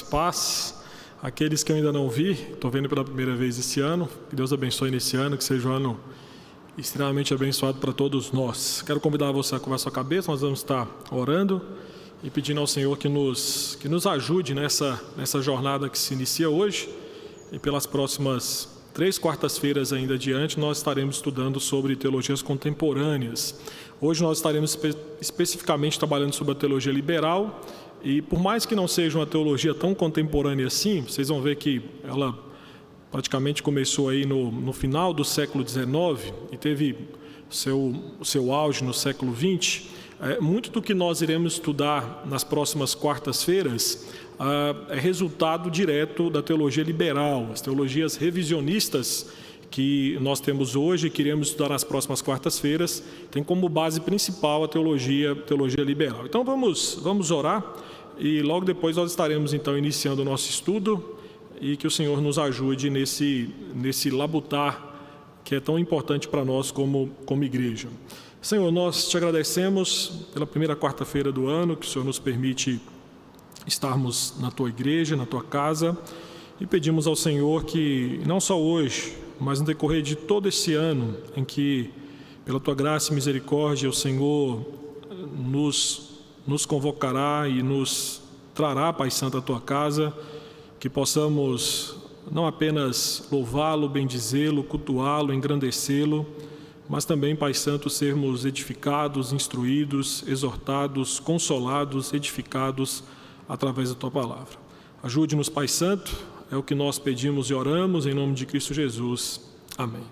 paz. Aqueles que eu ainda não vi, estou vendo pela primeira vez esse ano, que Deus abençoe nesse ano, que seja um ano extremamente abençoado para todos nós. Quero convidar você a curvar sua cabeça, nós vamos estar orando e pedindo ao Senhor que nos, que nos ajude nessa, nessa jornada que se inicia hoje e pelas próximas três quartas-feiras ainda adiante, nós estaremos estudando sobre teologias contemporâneas. Hoje nós estaremos espe especificamente trabalhando sobre a teologia liberal e por mais que não seja uma teologia tão contemporânea assim, vocês vão ver que ela praticamente começou aí no, no final do século XIX e teve seu, seu auge no século XX. É, muito do que nós iremos estudar nas próximas quartas-feiras ah, é resultado direto da teologia liberal, as teologias revisionistas que nós temos hoje e queremos estudar nas próximas quartas-feiras, tem como base principal a teologia, teologia liberal. Então vamos, vamos orar e logo depois nós estaremos então iniciando o nosso estudo e que o Senhor nos ajude nesse, nesse labutar que é tão importante para nós como, como igreja. Senhor, nós te agradecemos pela primeira quarta-feira do ano, que o Senhor nos permite estarmos na tua igreja, na tua casa, e pedimos ao Senhor que, não só hoje, mas no decorrer de todo esse ano, em que, pela tua graça e misericórdia, o Senhor nos, nos convocará e nos trará, Pai Santo, à tua casa, que possamos não apenas louvá-lo, bendizê-lo, cultuá-lo, engrandecê-lo, mas também, Pai Santo, sermos edificados, instruídos, exortados, consolados, edificados através da tua palavra. Ajude-nos, Pai Santo, é o que nós pedimos e oramos em nome de Cristo Jesus. Amém.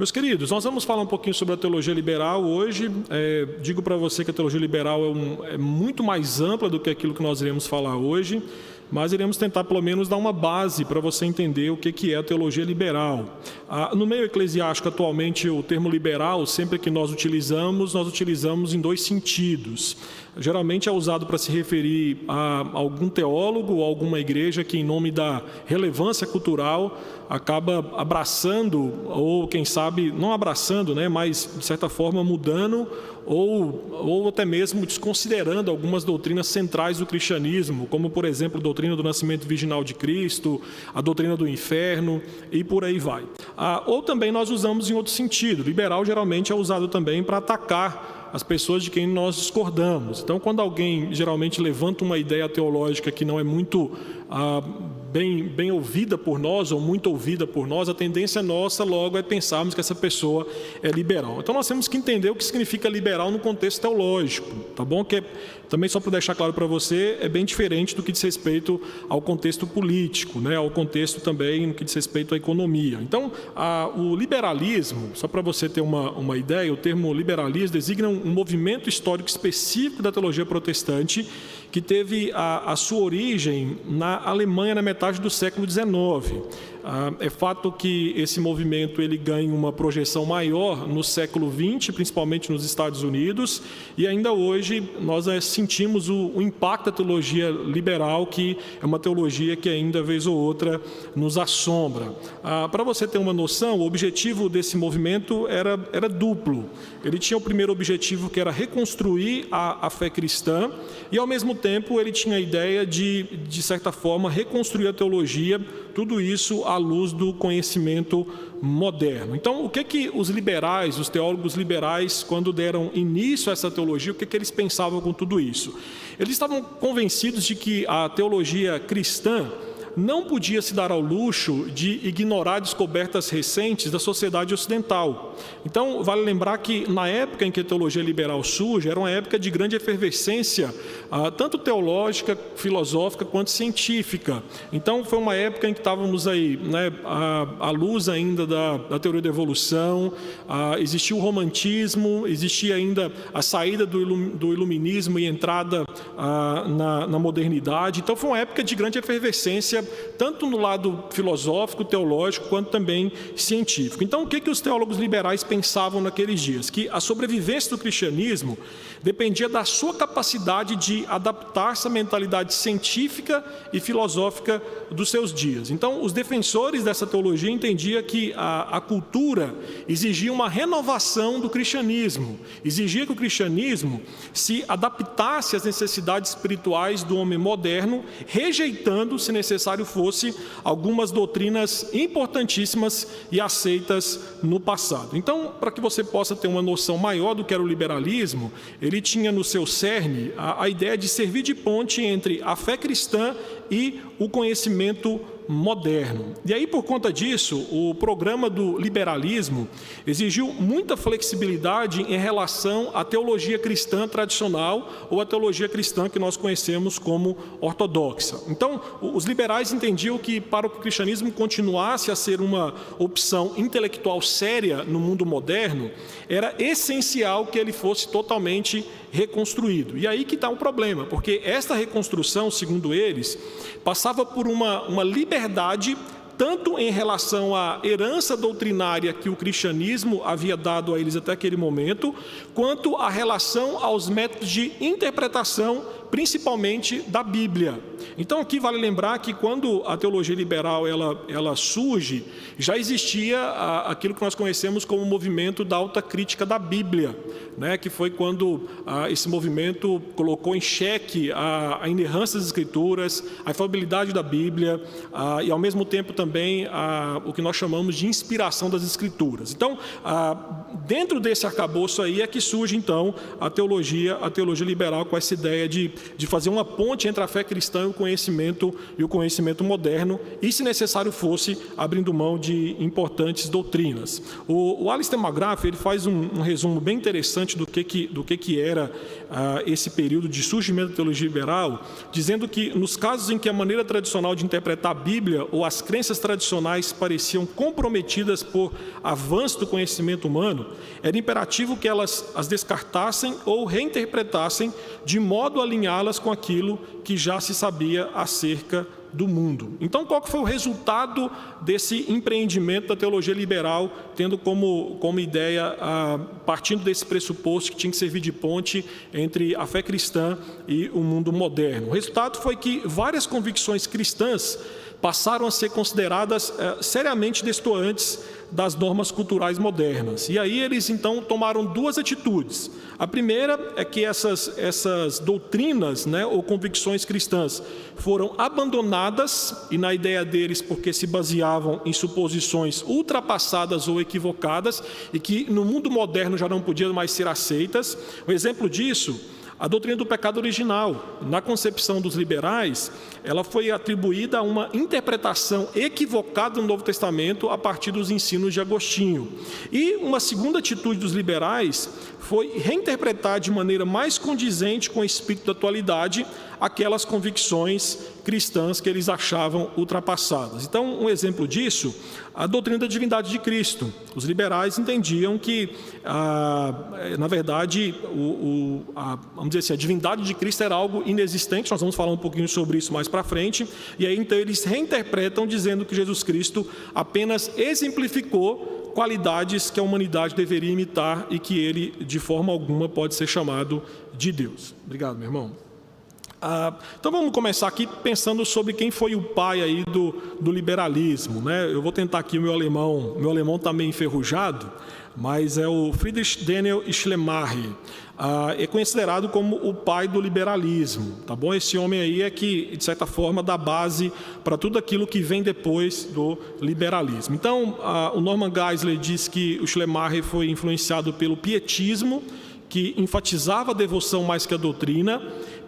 Meus queridos, nós vamos falar um pouquinho sobre a teologia liberal hoje. É, digo para você que a teologia liberal é, um, é muito mais ampla do que aquilo que nós iremos falar hoje mas iremos tentar pelo menos dar uma base para você entender o que é a teologia liberal. Ah, no meio eclesiástico, atualmente, o termo liberal, sempre que nós utilizamos, nós utilizamos em dois sentidos. Geralmente é usado para se referir a algum teólogo ou alguma igreja que, em nome da relevância cultural, acaba abraçando, ou quem sabe, não abraçando, né, mas de certa forma mudando ou, ou até mesmo desconsiderando algumas doutrinas centrais do cristianismo, como, por exemplo, a doutrina do nascimento virginal de Cristo, a doutrina do inferno e por aí vai. Ah, ou também nós usamos em outro sentido. Liberal geralmente é usado também para atacar as pessoas de quem nós discordamos. Então, quando alguém geralmente levanta uma ideia teológica que não é muito ah, bem, bem ouvida por nós ou muito ouvida por nós, a tendência nossa logo é pensarmos que essa pessoa é liberal. Então, nós temos que entender o que significa liberal no contexto teológico, tá bom? Que é, também só para deixar claro para você, é bem diferente do que diz respeito ao contexto político, né? Ao contexto também no que diz respeito à economia. Então, a, o liberalismo, só para você ter uma, uma ideia, o termo liberalismo designa um, um movimento histórico específico da teologia protestante que teve a, a sua origem na Alemanha na metade do século XIX. Ah, é fato que esse movimento ele ganha uma projeção maior no século XX, principalmente nos Estados Unidos, e ainda hoje nós eh, sentimos o, impacto da teologia liberal, que é uma teologia que ainda vez ou outra nos assombra. Ah, Para você ter uma noção, o objetivo desse movimento era, era duplo. Ele tinha o primeiro objetivo que era reconstruir a, a fé cristã, e ao mesmo tempo ele tinha a ideia de, de certa forma, reconstruir a teologia, tudo isso à luz do conhecimento moderno. Então, o que que os liberais, os teólogos liberais, quando deram início a essa teologia, o que que eles pensavam com tudo isso? Eles estavam convencidos de que a teologia cristã não podia se dar ao luxo de ignorar descobertas recentes da sociedade ocidental. Então, vale lembrar que na época em que a teologia liberal surge, era uma época de grande efervescência, ah, tanto teológica, filosófica quanto científica. Então, foi uma época em que estávamos aí, né, à, luz ainda da, da, teoria da evolução, ah, existia o romantismo, existia ainda a saída do, ilum, do iluminismo e entrada ah, na, na modernidade. Então, foi uma época de grande efervescência tanto no lado filosófico, teológico, quanto também científico. Então, o que, que os teólogos liberais pensavam naqueles dias? Que a sobrevivência do cristianismo dependia da sua capacidade de adaptar-se à mentalidade científica e filosófica dos seus dias. Então, os defensores dessa teologia entendiam que a, a cultura exigia uma renovação do cristianismo, exigia que o cristianismo se adaptasse às necessidades espirituais do homem moderno, rejeitando, se necessário fosse, algumas doutrinas importantíssimas e aceitas no passado. Então, para que você possa ter uma noção maior do que era o liberalismo, ele tinha no seu cerne a, a ideia de servir de ponte entre a fé cristã e o conhecimento moderno. E aí, por conta disso, o programa do liberalismo exigiu muita flexibilidade em relação à teologia cristã tradicional ou à teologia cristã que nós conhecemos como ortodoxa. Então, os liberais entendiam que para o cristianismo continuasse a ser uma opção intelectual séria no mundo moderno, era essencial que ele fosse totalmente reconstruído. E aí que está o problema, porque esta reconstrução, segundo eles, passava por uma, uma liberdade tanto em relação à herança doutrinária que o cristianismo havia dado a eles até aquele momento, quanto à relação aos métodos de interpretação principalmente da Bíblia. Então aqui vale lembrar que quando a teologia liberal ela, ela surge, já existia a, aquilo que nós conhecemos como o movimento da alta crítica da Bíblia, né, que foi quando a, esse movimento colocou em xeque a, a inerrância das Escrituras, a infalibilidade da Bíblia e ao mesmo tempo também o que nós chamamos de inspiração das Escrituras. Então, dentro desse arcabouço aí é que surge então a teologia, a teologia liberal com essa ideia de de fazer uma ponte entre a fé cristã e o conhecimento e o conhecimento moderno, e se necessário fosse abrindo mão de importantes doutrinas. O, o Alistair McGrath ele faz um, um, resumo bem interessante do que, que, do que, que era ah, esse período de surgimento da teologia liberal, dizendo que nos casos em que a maneira tradicional de interpretar a Bíblia ou as crenças tradicionais pareciam comprometidas por avanço do conhecimento humano, era imperativo que elas as descartassem ou reinterpretassem de modo a alinhá-las com aquilo que já se sabia acerca do mundo. Então, qual foi o resultado desse empreendimento da teologia liberal, tendo como, como ideia, partindo desse pressuposto que tinha que servir de ponte entre a fé cristã e o mundo moderno? O resultado foi que várias convicções cristãs passaram a ser consideradas eh, seriamente destoantes das normas culturais modernas. E aí eles então tomaram duas atitudes. A primeira é que essas, essas doutrinas né, ou convicções cristãs foram abandonadas, e na ideia deles, porque se baseavam em suposições ultrapassadas ou equivocadas, e que no mundo moderno já não podiam mais ser aceitas. O exemplo disso a doutrina do pecado original, na concepção dos liberais, ela foi atribuída a uma interpretação equivocada no Novo Testamento a partir dos ensinos de Agostinho. E uma segunda atitude dos liberais foi reinterpretar de maneira mais condizente com o espírito da atualidade aquelas convicções cristãs que eles achavam ultrapassadas. Então, um exemplo disso, a doutrina da divindade de Cristo. Os liberais entendiam que, ah, na verdade, o, o, a, vamos dizer assim, a divindade de Cristo era algo inexistente. Nós vamos falar um pouquinho sobre isso mais para frente. E aí, então, eles reinterpretam dizendo que Jesus Cristo apenas exemplificou qualidades que a humanidade deveria imitar e que ele, de forma alguma, pode ser chamado de Deus. Obrigado, meu irmão. Ah, então vamos começar aqui pensando sobre quem foi o pai aí do, do liberalismo. Né? Eu vou tentar aqui o meu alemão, meu alemão está meio enferrujado, mas é o Friedrich Daniel Schleiermacher. Ah, é considerado como o pai do liberalismo, tá bom? Esse homem aí é que, de certa forma, dá base para tudo aquilo que vem depois do liberalismo. Então, ah, o Norman Geisler diz que o Schleiermacher foi influenciado pelo pietismo, que enfatizava a devoção mais que a doutrina,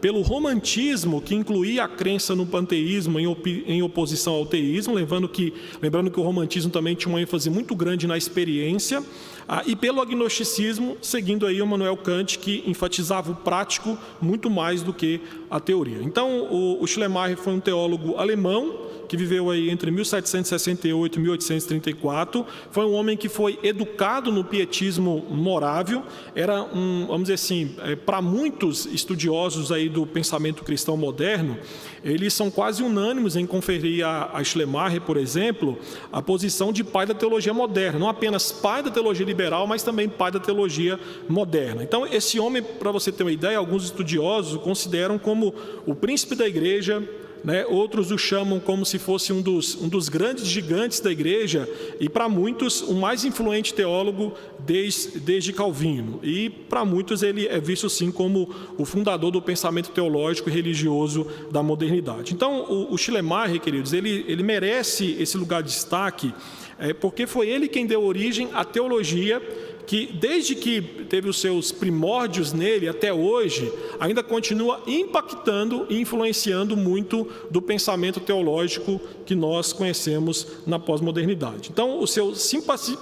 pelo romantismo, que incluía a crença no panteísmo em, op em oposição ao teísmo, lembrando que, lembrando que o romantismo também tinha uma ênfase muito grande na experiência, ah, e pelo agnosticismo, seguindo aí o Manuel Kant, que enfatizava o prático muito mais do que a teoria. Então, o, o Schleiermacher foi um teólogo alemão, que viveu aí entre 1768 e 1834. Foi um homem que foi educado no pietismo morável. Era um, vamos dizer assim, é, para muitos estudiosos aí do pensamento cristão moderno, eles são quase unânimes em conferir a, a Schleiermacher, por exemplo, a posição de pai da teologia moderna. Não apenas pai da teologia liberal, mas também pai da teologia moderna. Então, esse homem, para você ter uma ideia, alguns estudiosos o consideram como o príncipe da igreja, né? outros o chamam como se fosse um dos, um dos grandes gigantes da igreja, e para muitos, o mais influente teólogo desde, desde Calvino. E para muitos, ele é visto sim como o fundador do pensamento teológico e religioso da modernidade. Então, o, o Schleiermacher, queridos, ele, ele merece esse lugar de destaque, é, porque foi ele quem deu origem à teologia que desde que teve os seus primórdios nele até hoje, ainda continua impactando e influenciando muito do pensamento teológico que nós conhecemos na pós-modernidade. Então, os seus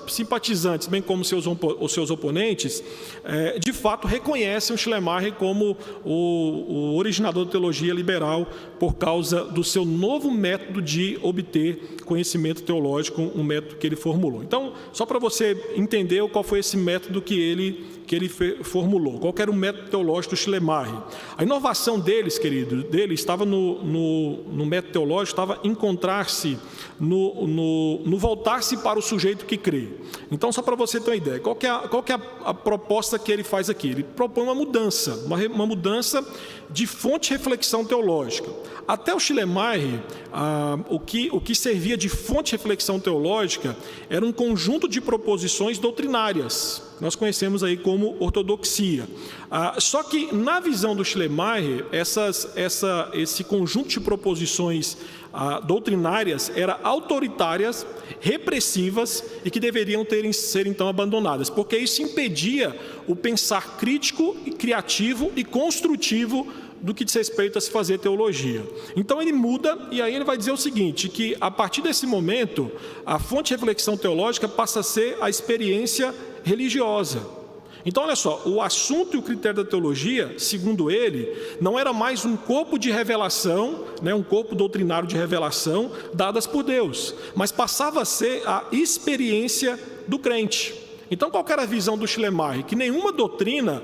simpatizantes, bem como os seus oponentes, é, de fato reconhecem o Schleiermacher como o originador da teologia liberal por causa do seu novo método de obter conhecimento teológico, um método que ele formulou. Então, só para você entender qual foi esse esse método que ele, que ele formulou. Qual era o método teológico do Schleiermacher? A inovação deles, querido, dele estava no, no, no método teológico, estava encontrar-se no, no, no voltar-se para o sujeito que crê. Então, só para você ter uma ideia, qual é, a, qual é a, a, proposta que ele faz aqui? Ele propõe uma mudança, uma, uma mudança de fonte de reflexão teológica. Até o Schleiermacher, ah, o, que, o que servia de fonte de reflexão teológica era um conjunto de proposições doutrinárias. Nós conhecemos aí como ortodoxia. Ah, só que, na visão do Schleiermacher, essas, essa, esse conjunto de proposições ah, doutrinárias eram autoritárias, repressivas e que deveriam ter, ser então abandonadas, porque isso impedia o pensar crítico, criativo e construtivo do que diz respeito a se fazer teologia. Então ele muda e aí ele vai dizer o seguinte, que a partir desse momento, a fonte de reflexão teológica passa a ser a experiência religiosa. Então, olha só, o assunto e o critério da teologia, segundo ele, não era mais um corpo de revelação, né, um corpo doutrinário de revelação dadas por Deus, mas passava a ser a experiência do crente. Então, qual era a visão do Schleiermacher? Que nenhuma doutrina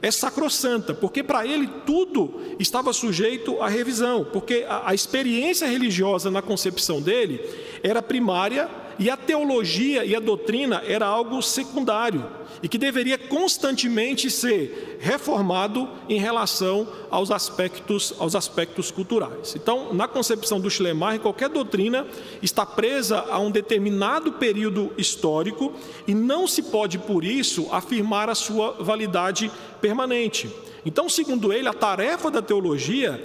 é sacrossanta, porque para ele tudo estava sujeito à revisão, porque a, a experiência religiosa na concepção dele era primária e a teologia e a doutrina era algo secundário e que deveria constantemente ser reformado em relação aos aspectos, aos aspectos culturais. Então, na concepção do Schleiermacher, qualquer doutrina está presa a um determinado período histórico e não se pode, por isso, afirmar a sua validade permanente. Então, segundo ele, a tarefa da teologia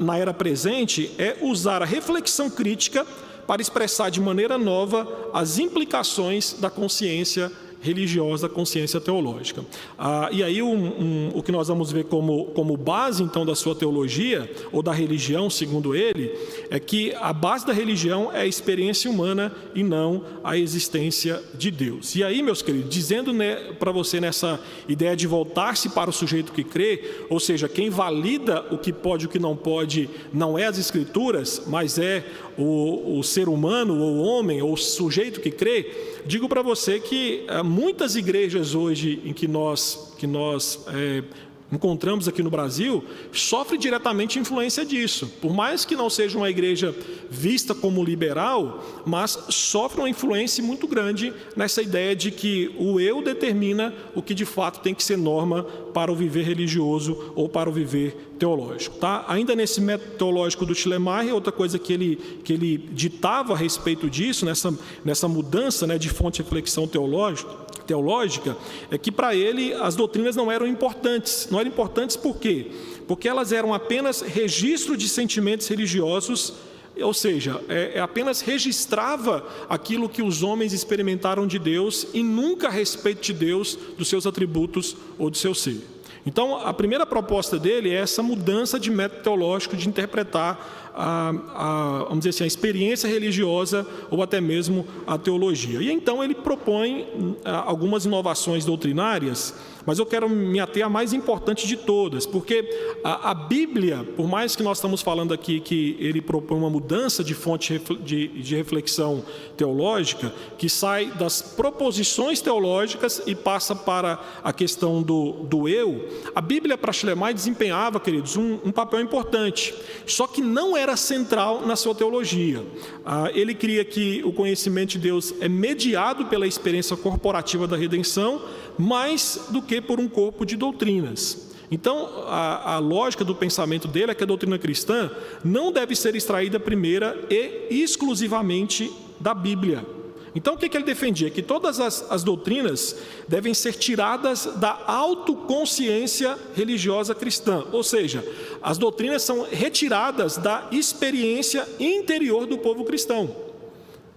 na era presente é usar a reflexão crítica para expressar de maneira nova as implicações da consciência religiosa, consciência teológica. Ah, e aí um, um, o que nós vamos ver como, como base então da sua teologia, ou da religião, segundo ele, é que a base da religião é a experiência humana e não a existência de Deus. E aí, meus queridos, dizendo né, para você nessa ideia de voltar-se para o sujeito que crê, ou seja, quem valida o que pode e o que não pode, não é as escrituras, mas é o, o ser humano, ou o homem, ou o sujeito que crê, digo para você que eh, muitas igrejas hoje em que nós, que nós é, encontramos aqui no Brasil sofre diretamente influência disso. Por mais que não seja uma igreja vista como liberal, mas sofre uma influência muito grande nessa ideia de que o eu determina o que de fato tem que ser norma para o viver religioso ou para o viver teológico. Tá? Ainda nesse método teológico do Schleiermacher, outra coisa que ele, que ele ditava a respeito disso, nessa, nessa mudança né, de fonte de reflexão teológica, teológica é que para ele as doutrinas não eram importantes. Não eram importantes por quê? Porque elas eram apenas registro de sentimentos religiosos, ou seja, é, é apenas registrava aquilo que os homens experimentaram de Deus e nunca a respeito de Deus, dos seus atributos ou do seu ser. Então, a primeira proposta dele é essa mudança de método teológico de interpretar a, a, vamos dizer assim, a experiência religiosa ou até mesmo a teologia. E então ele propõe algumas inovações doutrinárias, mas eu quero me ater à mais importante de todas, porque a, a Bíblia, por mais que nós estamos falando aqui que ele propõe uma mudança de fonte de, de reflexão teológica, que sai das proposições teológicas e passa para a questão do, do eu, a Bíblia para Schleiermacher desempenhava, queridos, um, um, papel importante, só que não era central na sua teologia. Ah, ele cria que o conhecimento de Deus é mediado pela experiência corporativa da redenção, mais do que por um corpo de doutrinas. Então, a, a, lógica do pensamento dele é que a doutrina cristã não deve ser extraída primeira e exclusivamente da Bíblia. Então, o que, que ele defendia? Que todas as, as doutrinas devem ser tiradas da autoconsciência religiosa cristã, ou seja, as doutrinas são retiradas da experiência interior do povo cristão.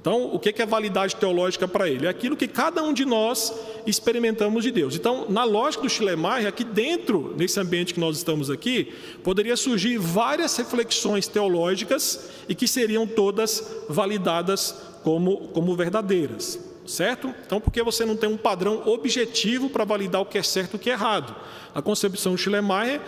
Então, o que é validade teológica para ele? É aquilo que cada um de nós experimentamos de Deus. Então, na lógica do Schleiermacher, aqui dentro, nesse ambiente que nós estamos aqui, poderia surgir várias reflexões teológicas e que seriam todas validadas como, como verdadeiras. Certo? Então, porque você não tem um padrão objetivo para validar o que é certo e o que é errado? A concepção Schleiermacher,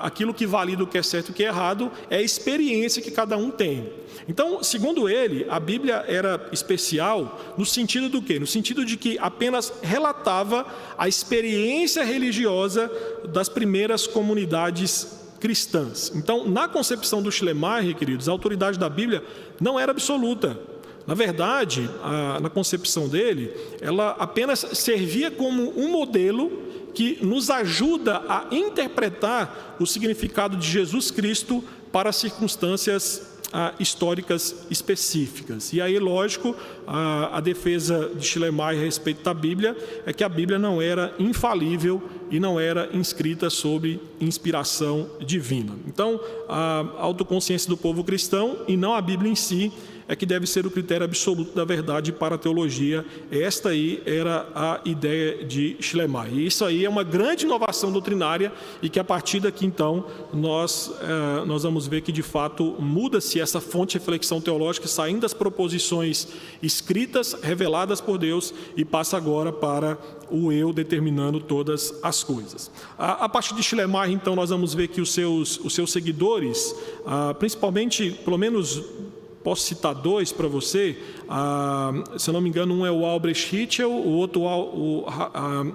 aquilo que valida o que é certo e o que é errado é a experiência que cada um tem. Então, segundo ele, a Bíblia era especial no sentido do quê? No sentido de que apenas relatava a experiência religiosa das primeiras comunidades cristãs. Então, na concepção do Schleiermacher, queridos, a autoridade da Bíblia não era absoluta. Na verdade, a, na concepção dele, ela apenas servia como um modelo que nos ajuda a interpretar o significado de Jesus Cristo para circunstâncias ah, históricas específicas. E aí, lógico, a, a defesa de Schleiermacher a respeito da Bíblia é que a Bíblia não era infalível e não era inscrita sob inspiração divina. Então, a autoconsciência do povo cristão e não a Bíblia em si é que deve ser o critério absoluto da verdade para a teologia. Esta aí era a ideia de Schleiermacher. E isso aí é uma grande inovação doutrinária e que a partir daqui então nós, eh, nós vamos ver que de fato muda-se essa fonte de reflexão teológica saindo das proposições escritas, reveladas por Deus e passa agora para o eu determinando todas as coisas. A, a partir de Schleiermacher então nós vamos ver que os seus, os seus seguidores, ah, principalmente, pelo menos Posso citar dois para você. Ah, se eu não me engano, um é o Albrecht Hitchell, o outro o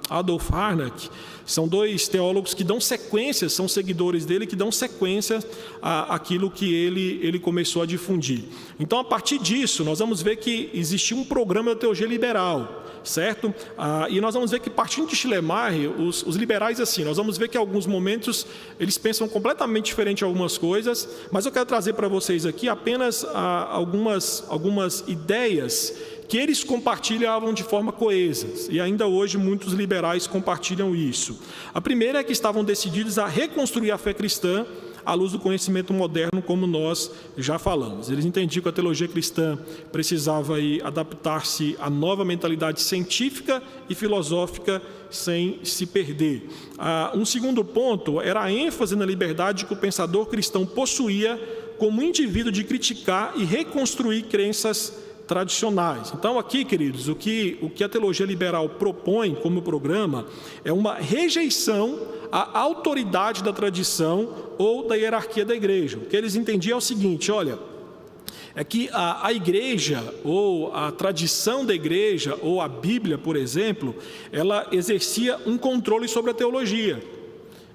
Adolf Harnack. São dois teólogos que dão sequência, são seguidores dele que dão sequência àquilo que ele, ele começou a difundir. Então, a partir disso, nós vamos ver que existia um programa da teologia liberal certo? Ah, e nós vamos ver que partindo de Schleiermacher, os, os, liberais assim, nós vamos ver que em alguns momentos eles pensam completamente diferente algumas coisas, mas eu quero trazer para vocês aqui apenas ah, algumas, algumas ideias que eles compartilhavam de forma coesa, e ainda hoje muitos liberais compartilham isso. A primeira é que estavam decididos a reconstruir a fé cristã à luz do conhecimento moderno, como nós já falamos. Eles entendiam que a teologia cristã precisava adaptar-se à nova mentalidade científica e filosófica sem se perder. Ah, um segundo ponto era a ênfase na liberdade que o pensador cristão possuía como indivíduo de criticar e reconstruir crenças tradicionais. Então, aqui, queridos, o que, o que a teologia liberal propõe como programa é uma rejeição à autoridade da tradição ou da hierarquia da igreja. O que eles entendiam é o seguinte: olha, é que a, a, igreja, ou a tradição da igreja, ou a Bíblia, por exemplo, ela exercia um controle sobre a teologia.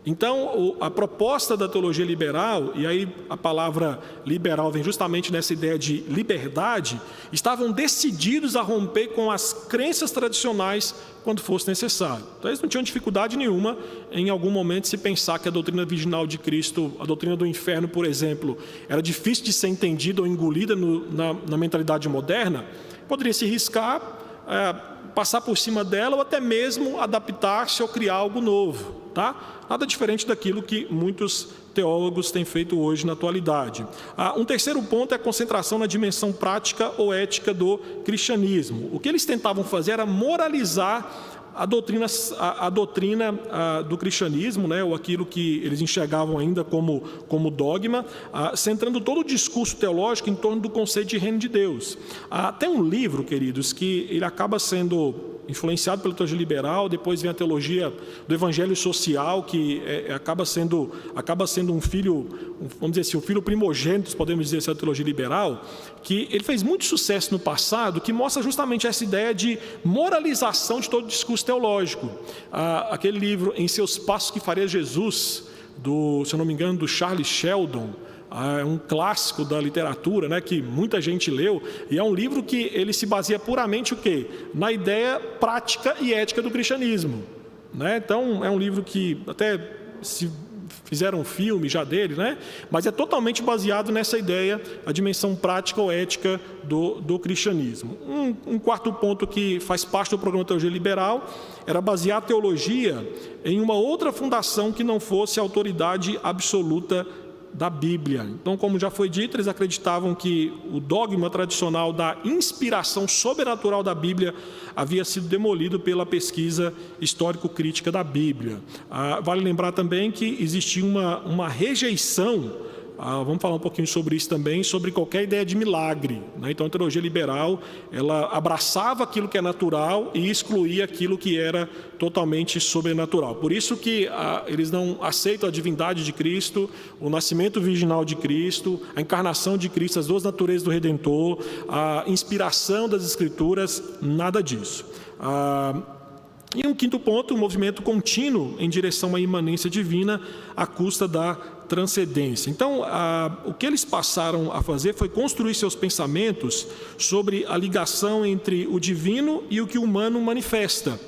Então, a proposta da teologia liberal, e aí a palavra liberal vem justamente nessa ideia de liberdade, estavam decididos a romper com as crenças tradicionais quando fosse necessário. Então, eles não tinham dificuldade nenhuma em algum momento se pensar que a doutrina virginal de Cristo, a doutrina do inferno, por exemplo, era difícil de ser entendida ou engolida no, na, na, mentalidade moderna, poderia se riscar, é, passar por cima dela ou até mesmo adaptar-se ou criar algo novo. Tá? Nada diferente daquilo que muitos teólogos têm feito hoje na atualidade. Ah, um terceiro ponto é a concentração na dimensão prática ou ética do cristianismo. O que eles tentavam fazer era moralizar a doutrina, a, a doutrina a, do cristianismo, né, ou aquilo que eles enxergavam ainda como, como dogma, a, centrando todo o discurso teológico em torno do conceito de reino de Deus. tem um livro, queridos, que ele acaba sendo influenciado pela teologia liberal, depois vem a teologia do evangelho social, que é, é acaba, sendo, acaba sendo um filho, um, vamos dizer assim, um filho primogênito, podemos dizer assim, da teologia liberal, que ele fez muito sucesso no passado, que mostra justamente essa ideia de moralização de todo discurso teológico. Ah, aquele livro, Em Seus Passos que Faria Jesus, do, se eu não me engano, do Charles Sheldon, é um clássico da literatura, né, que muita gente leu, e é um livro que ele se baseia puramente o quê? Na ideia prática e ética do cristianismo. Né? Então, é um livro que até se fizeram um filme já dele, né? mas é totalmente baseado nessa ideia, a dimensão prática ou ética do, do cristianismo. Um, um quarto ponto que faz parte do programa Teologia Liberal era basear a teologia em uma outra fundação que não fosse a autoridade absoluta da Bíblia. Então, como já foi dito, eles acreditavam que o dogma tradicional da inspiração sobrenatural da Bíblia havia sido demolido pela pesquisa histórico-crítica da Bíblia. Ah, vale lembrar também que existia uma, uma rejeição ah, vamos falar um pouquinho sobre isso também, sobre qualquer ideia de milagre. Né? Então, a teologia liberal, ela abraçava aquilo que é natural e excluía aquilo que era totalmente sobrenatural. Por isso que ah, eles não aceitam a divindade de Cristo, o nascimento virginal de Cristo, a encarnação de Cristo, as duas naturezas do Redentor, a inspiração das Escrituras, nada disso. Ah, e um quinto ponto, o um movimento contínuo em direção à imanência divina à custa da transcendência. Então, a, o que eles passaram a fazer foi construir seus pensamentos sobre a ligação entre o divino e o que o humano manifesta.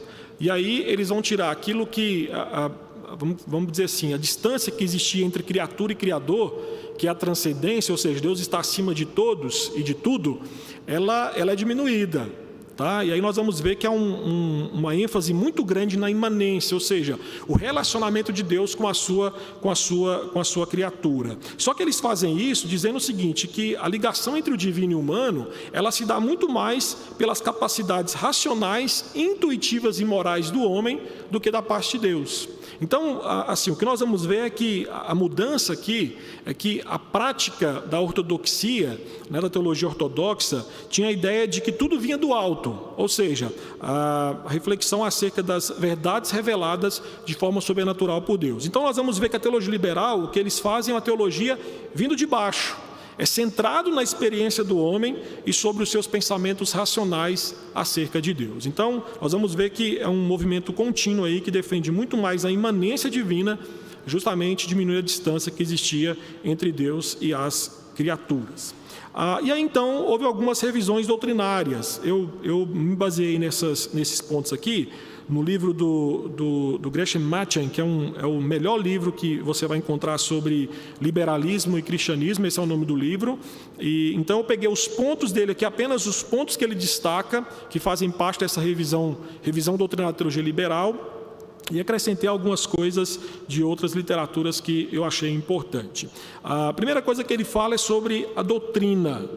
E aí eles vão tirar aquilo que, a, a, vamos, vamos dizer assim, a distância que existia entre criatura e criador, que é a transcendência, ou seja, Deus está acima de todos e de tudo, ela, ela é diminuída. Tá? E aí nós vamos ver que há um, um, uma ênfase muito grande na imanência, ou seja, o relacionamento de Deus com a, sua, com, a sua, com a sua criatura. Só que eles fazem isso dizendo o seguinte, que a ligação entre o divino e o humano, ela se dá muito mais pelas capacidades racionais, intuitivas e morais do homem do que da parte de Deus. Então, assim, o que nós vamos ver é que a mudança aqui é que a prática da ortodoxia, né, da teologia ortodoxa, tinha a ideia de que tudo vinha do alto, ou seja, a reflexão acerca das verdades reveladas de forma sobrenatural por Deus. Então, nós vamos ver que a teologia liberal, o que eles fazem é uma teologia vindo de baixo é centrado na experiência do homem e sobre os seus pensamentos racionais acerca de Deus. Então, nós vamos ver que é um movimento contínuo aí que defende muito mais a imanência divina, justamente diminuir a distância que existia entre Deus e as criaturas. Ah, e aí então houve algumas revisões doutrinárias. Eu, eu me baseei nessas, nesses pontos aqui no livro do, do, do Gresham Machen, que é, um, é o melhor livro que você vai encontrar sobre liberalismo e cristianismo, esse é o nome do livro. E então eu peguei os pontos dele aqui, apenas os pontos que ele destaca, que fazem parte dessa revisão, revisão doutrinária da teologia liberal, e acrescentei algumas coisas de outras literaturas que eu achei importante. A primeira coisa que ele fala é sobre a doutrina.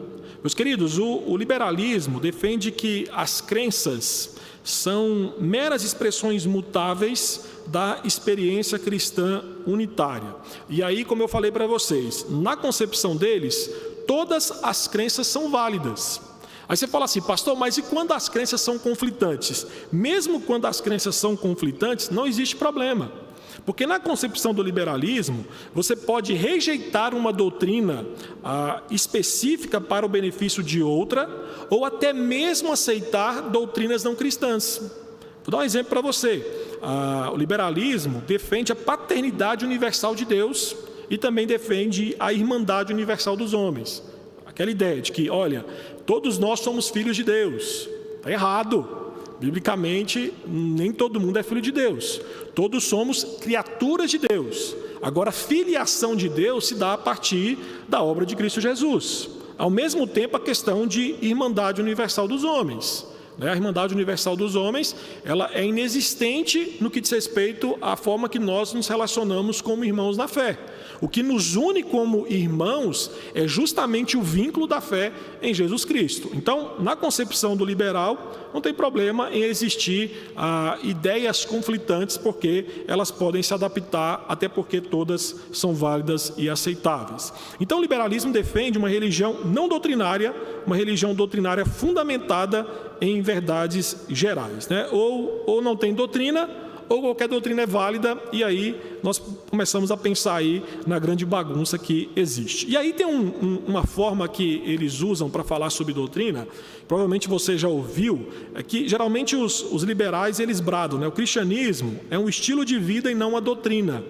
Meus queridos, o, o liberalismo defende que as crenças são meras expressões mutáveis da experiência cristã unitária. E aí, como eu falei para vocês, na concepção deles, todas as crenças são válidas. Aí você fala assim, pastor, mas e quando as crenças são conflitantes? Mesmo quando as crenças são conflitantes, não existe problema. Porque na concepção do liberalismo, você pode rejeitar uma doutrina ah, específica para o benefício de outra, ou até mesmo aceitar doutrinas não cristãs. Vou dar um exemplo para você. Ah, o liberalismo defende a paternidade universal de Deus e também defende a irmandade universal dos homens. Aquela ideia de que, olha, todos nós somos filhos de Deus. Está errado. Biblicamente, nem todo mundo é filho de Deus. Todos somos criaturas de Deus. Agora, filiação de Deus se dá a partir da obra de Cristo Jesus. Ao mesmo tempo, a questão de irmandade universal dos homens. Né? A Irmandade Universal dos Homens, ela é inexistente no que diz respeito à forma que nós nos relacionamos como irmãos na fé. O que nos une como irmãos é justamente o vínculo da fé em Jesus Cristo. Então, na concepção do liberal, não tem problema em existir ah, ideias conflitantes, porque elas podem se adaptar, até porque todas são válidas e aceitáveis. Então, o liberalismo defende uma religião não doutrinária, uma religião doutrinária fundamentada em verdades gerais. Né? Ou, ou não tem doutrina, ou qualquer doutrina é válida, e aí nós começamos a pensar aí na grande bagunça que existe. E aí tem um, um, uma forma que eles usam para falar sobre doutrina, provavelmente você já ouviu, é que geralmente os, os liberais eles bradam, né? o cristianismo é um estilo de vida e não uma doutrina.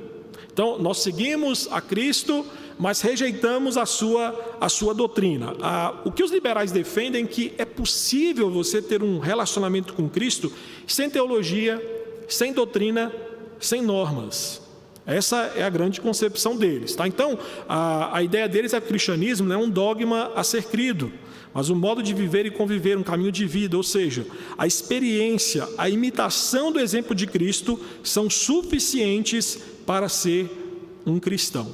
Então, nós seguimos a Cristo, mas rejeitamos a sua, a sua doutrina. Ah, o que os liberais defendem é que é possível você ter um relacionamento com Cristo sem teologia, sem doutrina, sem normas. Essa é a grande concepção deles. Tá? Então, a, a ideia deles é que o cristianismo não é um dogma a ser crido, mas um modo de viver e conviver, um caminho de vida, ou seja, a experiência, a imitação do exemplo de Cristo são suficientes para ser um cristão.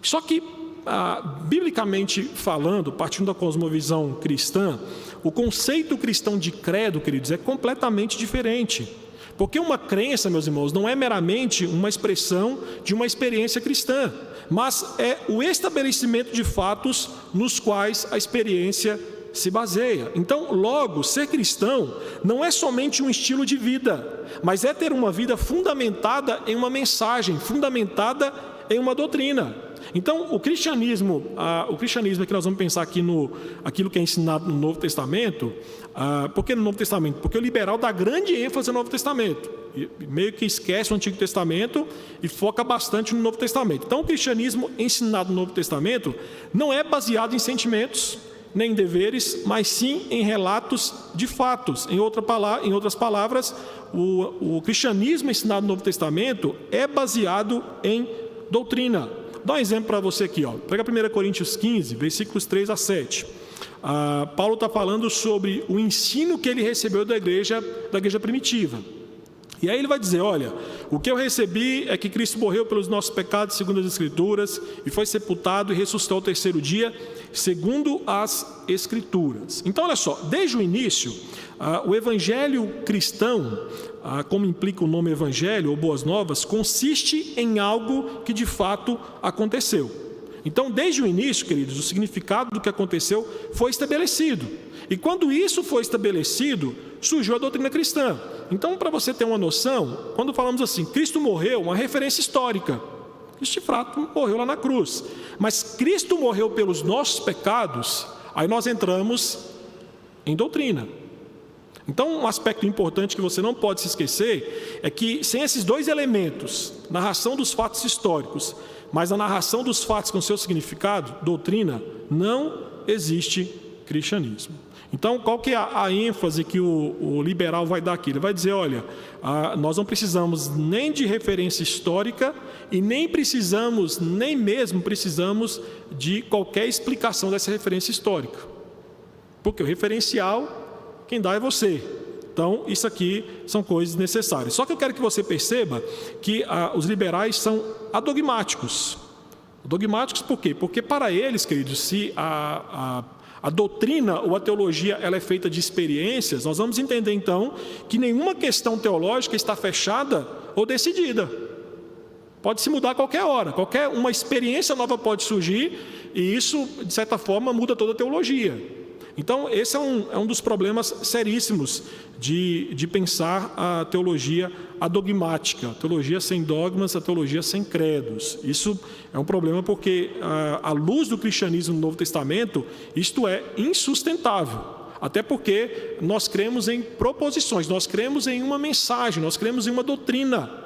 Só que, ah, biblicamente falando, partindo da cosmovisão cristã, o conceito cristão de credo, queridos, é completamente diferente. Porque uma crença, meus irmãos, não é meramente uma expressão de uma experiência cristã, mas é o estabelecimento de fatos nos quais a experiência se baseia. Então, logo, ser cristão não é somente um estilo de vida, mas é ter uma vida fundamentada em uma mensagem, fundamentada em uma doutrina. Então, o cristianismo, ah, o cristianismo é que nós vamos pensar aqui no aquilo que é ensinado no Novo Testamento, ah, por que no Novo Testamento? Porque o liberal dá grande ênfase no Novo Testamento, e meio que esquece o Antigo Testamento e foca bastante no Novo Testamento. Então, o cristianismo ensinado no Novo Testamento não é baseado em sentimentos, nem em deveres, mas sim em relatos de fatos. Em, outra em outras palavras, o, o cristianismo ensinado no Novo Testamento é baseado em doutrina. Dá um exemplo para você aqui, ó. pega 1 Coríntios 15, versículos 3 a 7. Ah, Paulo está falando sobre o ensino que ele recebeu da igreja, da igreja primitiva. E aí ele vai dizer: Olha, o que eu recebi é que Cristo morreu pelos nossos pecados, segundo as Escrituras, e foi sepultado e ressuscitou ao terceiro dia, segundo as Escrituras. Então, olha só, desde o início, ah, o evangelho cristão, ah, como implica o nome evangelho ou boas novas, consiste em algo que de fato aconteceu. Então, desde o início, queridos, o significado do que aconteceu foi estabelecido. E quando isso foi estabelecido, surgiu a doutrina cristã. Então, para você ter uma noção, quando falamos assim, Cristo morreu, uma referência histórica. Cristo de fato morreu lá na cruz. Mas Cristo morreu pelos nossos pecados, aí nós entramos em doutrina. Então, um aspecto importante que você não pode se esquecer é que, sem esses dois elementos, narração dos fatos históricos, mas a narração dos fatos com seu significado, doutrina, não existe cristianismo. Então, qual que é a, ênfase que o, o, liberal vai dar aqui? Ele vai dizer, olha, a, nós não precisamos nem de referência histórica e nem precisamos, nem mesmo precisamos de qualquer explicação dessa referência histórica. Porque o referencial, quem dá é você. Então, isso aqui são coisas necessárias. Só que eu quero que você perceba que ah, os liberais são adogmáticos. Dogmáticos por quê? Porque para eles, queridos, se a, a a doutrina ou a teologia ela é feita de experiências, nós vamos entender então que nenhuma questão teológica está fechada ou decidida. Pode se mudar a qualquer hora, qualquer uma experiência nova pode surgir e isso, de certa forma, muda toda a teologia. Então, esse é um, é um dos problemas seríssimos de, de pensar a teologia adogmática, a teologia sem dogmas, a teologia sem credos. Isso é um problema porque, à luz do cristianismo no Novo Testamento, isto é insustentável. Até porque nós cremos em proposições, nós cremos em uma mensagem, nós cremos em uma doutrina.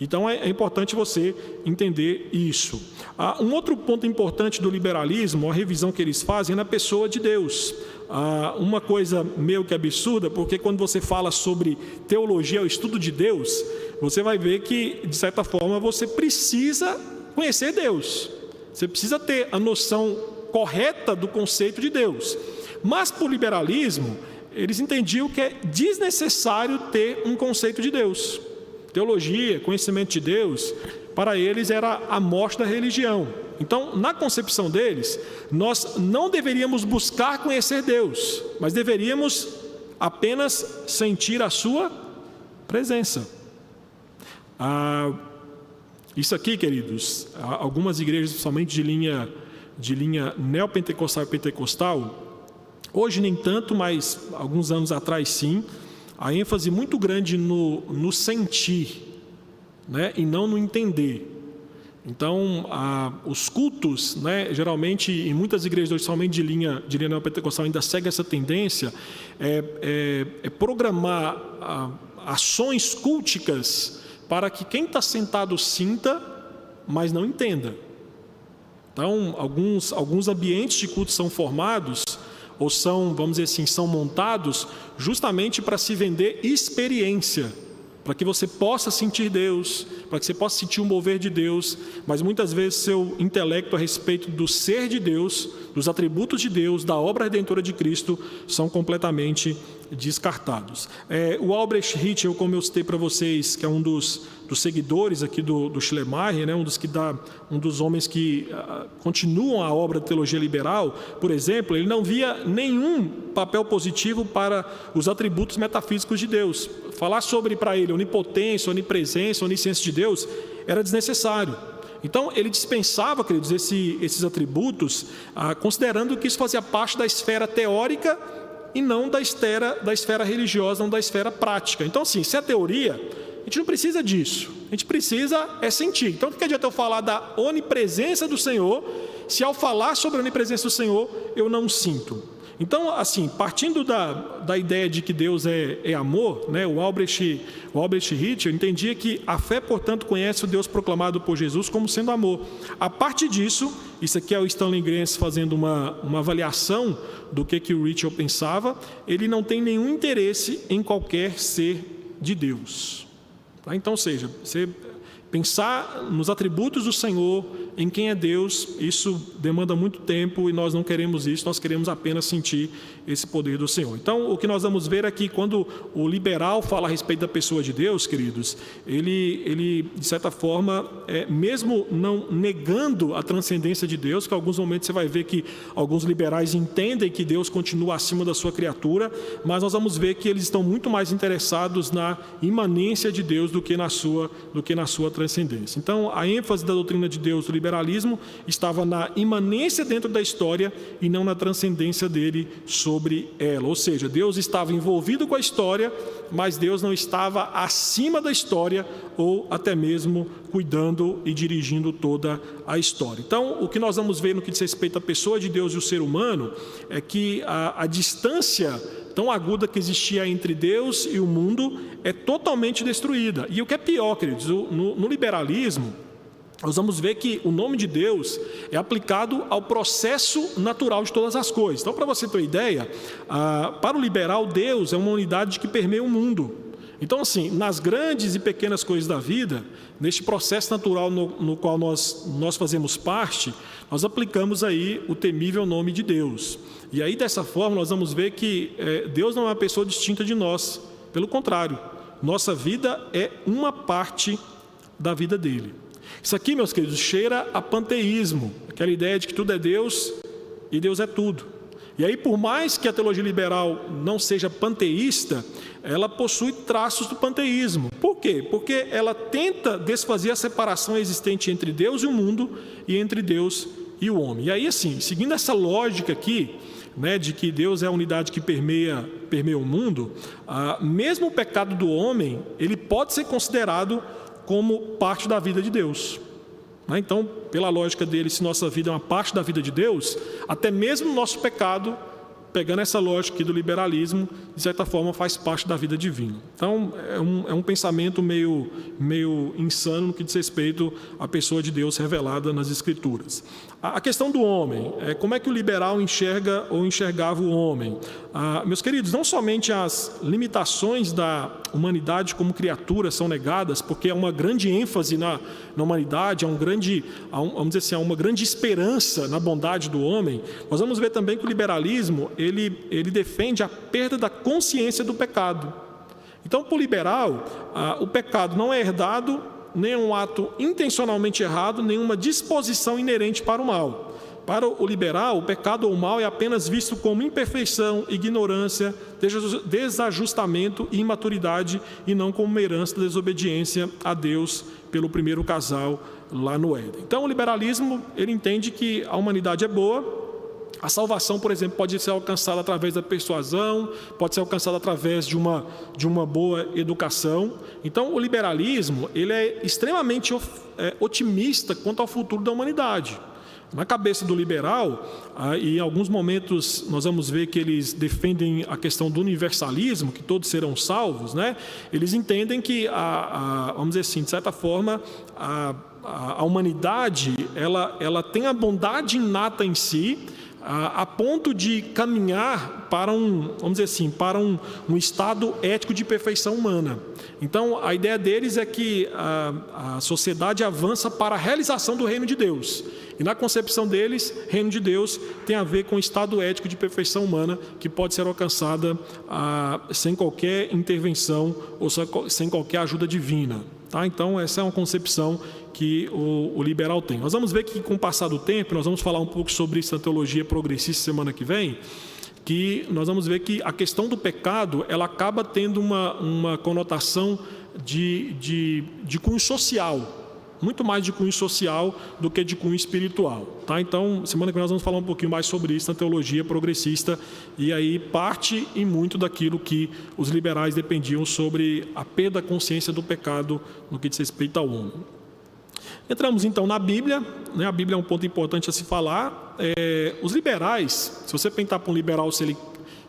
Então é, é, importante você entender isso. Ah, um outro ponto importante do liberalismo, a revisão que eles fazem, é na pessoa de Deus. Ah, uma coisa meio que absurda, porque quando você fala sobre teologia, o estudo de Deus, você vai ver que, de certa forma, você precisa conhecer Deus. Você precisa ter a noção correta do conceito de Deus. Mas, por liberalismo, eles entendiam que é desnecessário ter um conceito de Deus. Teologia, conhecimento de Deus, para eles era a morte da religião. Então, na concepção deles, nós não deveríamos buscar conhecer Deus, mas deveríamos apenas sentir a Sua presença. Ah, isso aqui, queridos, algumas igrejas, principalmente de linha, de linha neopentecostal e pentecostal, Hoje nem tanto, mas alguns anos atrás sim, a ênfase muito grande no, no sentir né, e não no entender. Então, a, os cultos, né, geralmente em muitas igrejas, somente de linha, de linha neopentecostal, ainda segue essa tendência, é, é, é programar a, ações culticas para que quem está sentado sinta, mas não entenda. Então, alguns, alguns ambientes de culto são formados, ou são, vamos dizer assim, são montados justamente para se vender experiência para que você possa sentir Deus, para que você possa sentir o mover de Deus, mas muitas vezes seu intelecto a respeito do ser de Deus, dos atributos de Deus, da obra redentora de Cristo, são completamente descartados. É, o Albrecht Hitchell, como eu citei para vocês, que é um dos, dos seguidores aqui do, do Schleiermacher, né, um dos que dá, um dos homens que uh, continuam a obra de teologia liberal, por exemplo, ele não via nenhum papel positivo para os atributos metafísicos de Deus. Falar sobre para ele onipotência, onipresença, onisciência de Deus era desnecessário. Então, ele dispensava, queridos, esse, esses atributos, ah, considerando que isso fazia parte da esfera teórica e não da esfera, da esfera religiosa, não da esfera prática. Então, assim, se é teoria, a gente não precisa disso. A gente precisa é sentir. Então, o que adianta eu falar da onipresença do Senhor, se ao falar sobre a onipresença do Senhor, eu não sinto? Então, assim, partindo da, da ideia de que Deus é, é amor, né, o Albrecht, o Albrecht Hitcher entendia que a fé, portanto, conhece o Deus proclamado por Jesus como sendo amor. A partir disso, isso aqui é o Stanley Grenz fazendo uma, uma avaliação do que, que o Ritchell pensava, ele não tem nenhum interesse em qualquer ser de Deus. Tá? Então, seja, você pensar nos atributos do Senhor, em quem é Deus, isso demanda muito tempo e nós não queremos isso, nós queremos apenas sentir esse poder do Senhor. Então, o que nós vamos ver aqui, quando o liberal fala a respeito da pessoa de Deus, queridos, ele, ele de certa forma, é, mesmo não negando a transcendência de Deus, que em alguns momentos você vai ver que alguns liberais entendem que Deus continua acima da sua criatura, mas nós vamos ver que eles estão muito mais interessados na imanência de Deus do que na sua, do que na sua transcendência. Então, a ênfase da doutrina de Deus do liberalismo estava na imanência dentro da história e não na transcendência dele sobre ela. Ou seja, Deus estava envolvido com a história, mas Deus não estava acima da história ou até mesmo cuidando e dirigindo toda a história. Então, o que nós vamos ver no que diz respeito à pessoa de Deus e o ser humano é que a, a distância tão aguda que existia entre Deus e o mundo é totalmente destruída. E o que é pior, queridos, no, no liberalismo, nós vamos ver que o nome de Deus é aplicado ao processo natural de todas as coisas. Então, para você ter uma ideia, ah, para o liberal, Deus é uma unidade que permeia o mundo. Então, assim, nas grandes e pequenas coisas da vida, neste processo natural no, no qual nós, nós fazemos parte, nós aplicamos aí o temível nome de Deus. E aí, dessa forma, nós vamos ver que é, Deus não é uma pessoa distinta de nós. Pelo contrário, nossa vida é uma parte da vida dele. Isso aqui, meus queridos, cheira a panteísmo, aquela ideia de que tudo é Deus e Deus é tudo. E aí, por mais que a teologia liberal não seja panteísta, ela possui traços do panteísmo. Por quê? Porque ela tenta desfazer a separação existente entre Deus e o mundo e entre Deus e o homem. E aí, assim, seguindo essa lógica aqui, né, de que Deus é a unidade que permeia, permeia o mundo, ah, mesmo o pecado do homem, ele pode ser considerado como parte da vida de Deus. Né? Então, pela lógica dele, se nossa vida é uma parte da vida de Deus, até mesmo o nosso pecado pegando essa lógica aqui do liberalismo, de certa forma faz parte da vida divina. Então, é um, é um pensamento meio, meio insano no que diz respeito à pessoa de Deus revelada nas Escrituras. A, questão do homem, é, como é que o liberal enxerga ou enxergava o homem? Ah, meus queridos, não somente as limitações da humanidade como criatura são negadas, porque há uma grande ênfase na, na humanidade, há, um grande, vamos dizer assim, há uma grande esperança na bondade do homem, nós vamos ver também que o liberalismo ele, ele defende a perda da consciência do pecado. Então, para o liberal, ah, o pecado não é herdado, nem um ato intencionalmente errado, nenhuma disposição inerente para o mal. Para o liberal, o pecado ou o mal é apenas visto como imperfeição, ignorância, desajustamento e imaturidade, e não como uma herança da desobediência a Deus pelo primeiro casal lá no Éden. Então, o liberalismo ele entende que a humanidade é boa, a salvação, por exemplo, pode ser alcançada através da persuasão, pode ser alcançada através de uma, de uma boa educação. Então, o liberalismo ele é extremamente é, otimista quanto ao futuro da humanidade. Na cabeça do liberal, e em alguns momentos nós vamos ver que eles defendem a questão do universalismo, que todos serão salvos, né? Eles entendem que, a, a vamos dizer assim, de certa forma, a, a, humanidade ela, ela tem a bondade inata em si, a, a, ponto de caminhar para um, vamos dizer assim, para um, um estado ético de perfeição humana. Então, a ideia deles é que a, a sociedade avança para a realização do reino de Deus. E na concepção deles, reino de Deus tem a ver com o estado ético de perfeição humana que pode ser alcançada ah, sem qualquer intervenção ou sem qualquer ajuda divina. Tá? Então, essa é uma concepção que o, o, liberal tem. Nós vamos ver que, com o passar do tempo, nós vamos falar um pouco sobre isso na teologia progressista semana que vem, que nós vamos ver que a questão do pecado ela acaba tendo uma, uma conotação de, de, de cunho social muito mais de cunho social do que de cunho espiritual. Tá? Então, semana que vem nós vamos falar um pouquinho mais sobre isso na teologia progressista, e aí parte e muito daquilo que os liberais dependiam sobre a perda da consciência do pecado no que diz respeito ao homem. Entramos então na Bíblia, né? a Bíblia é um ponto importante a se falar. É, os liberais, se você perguntar para um liberal se ele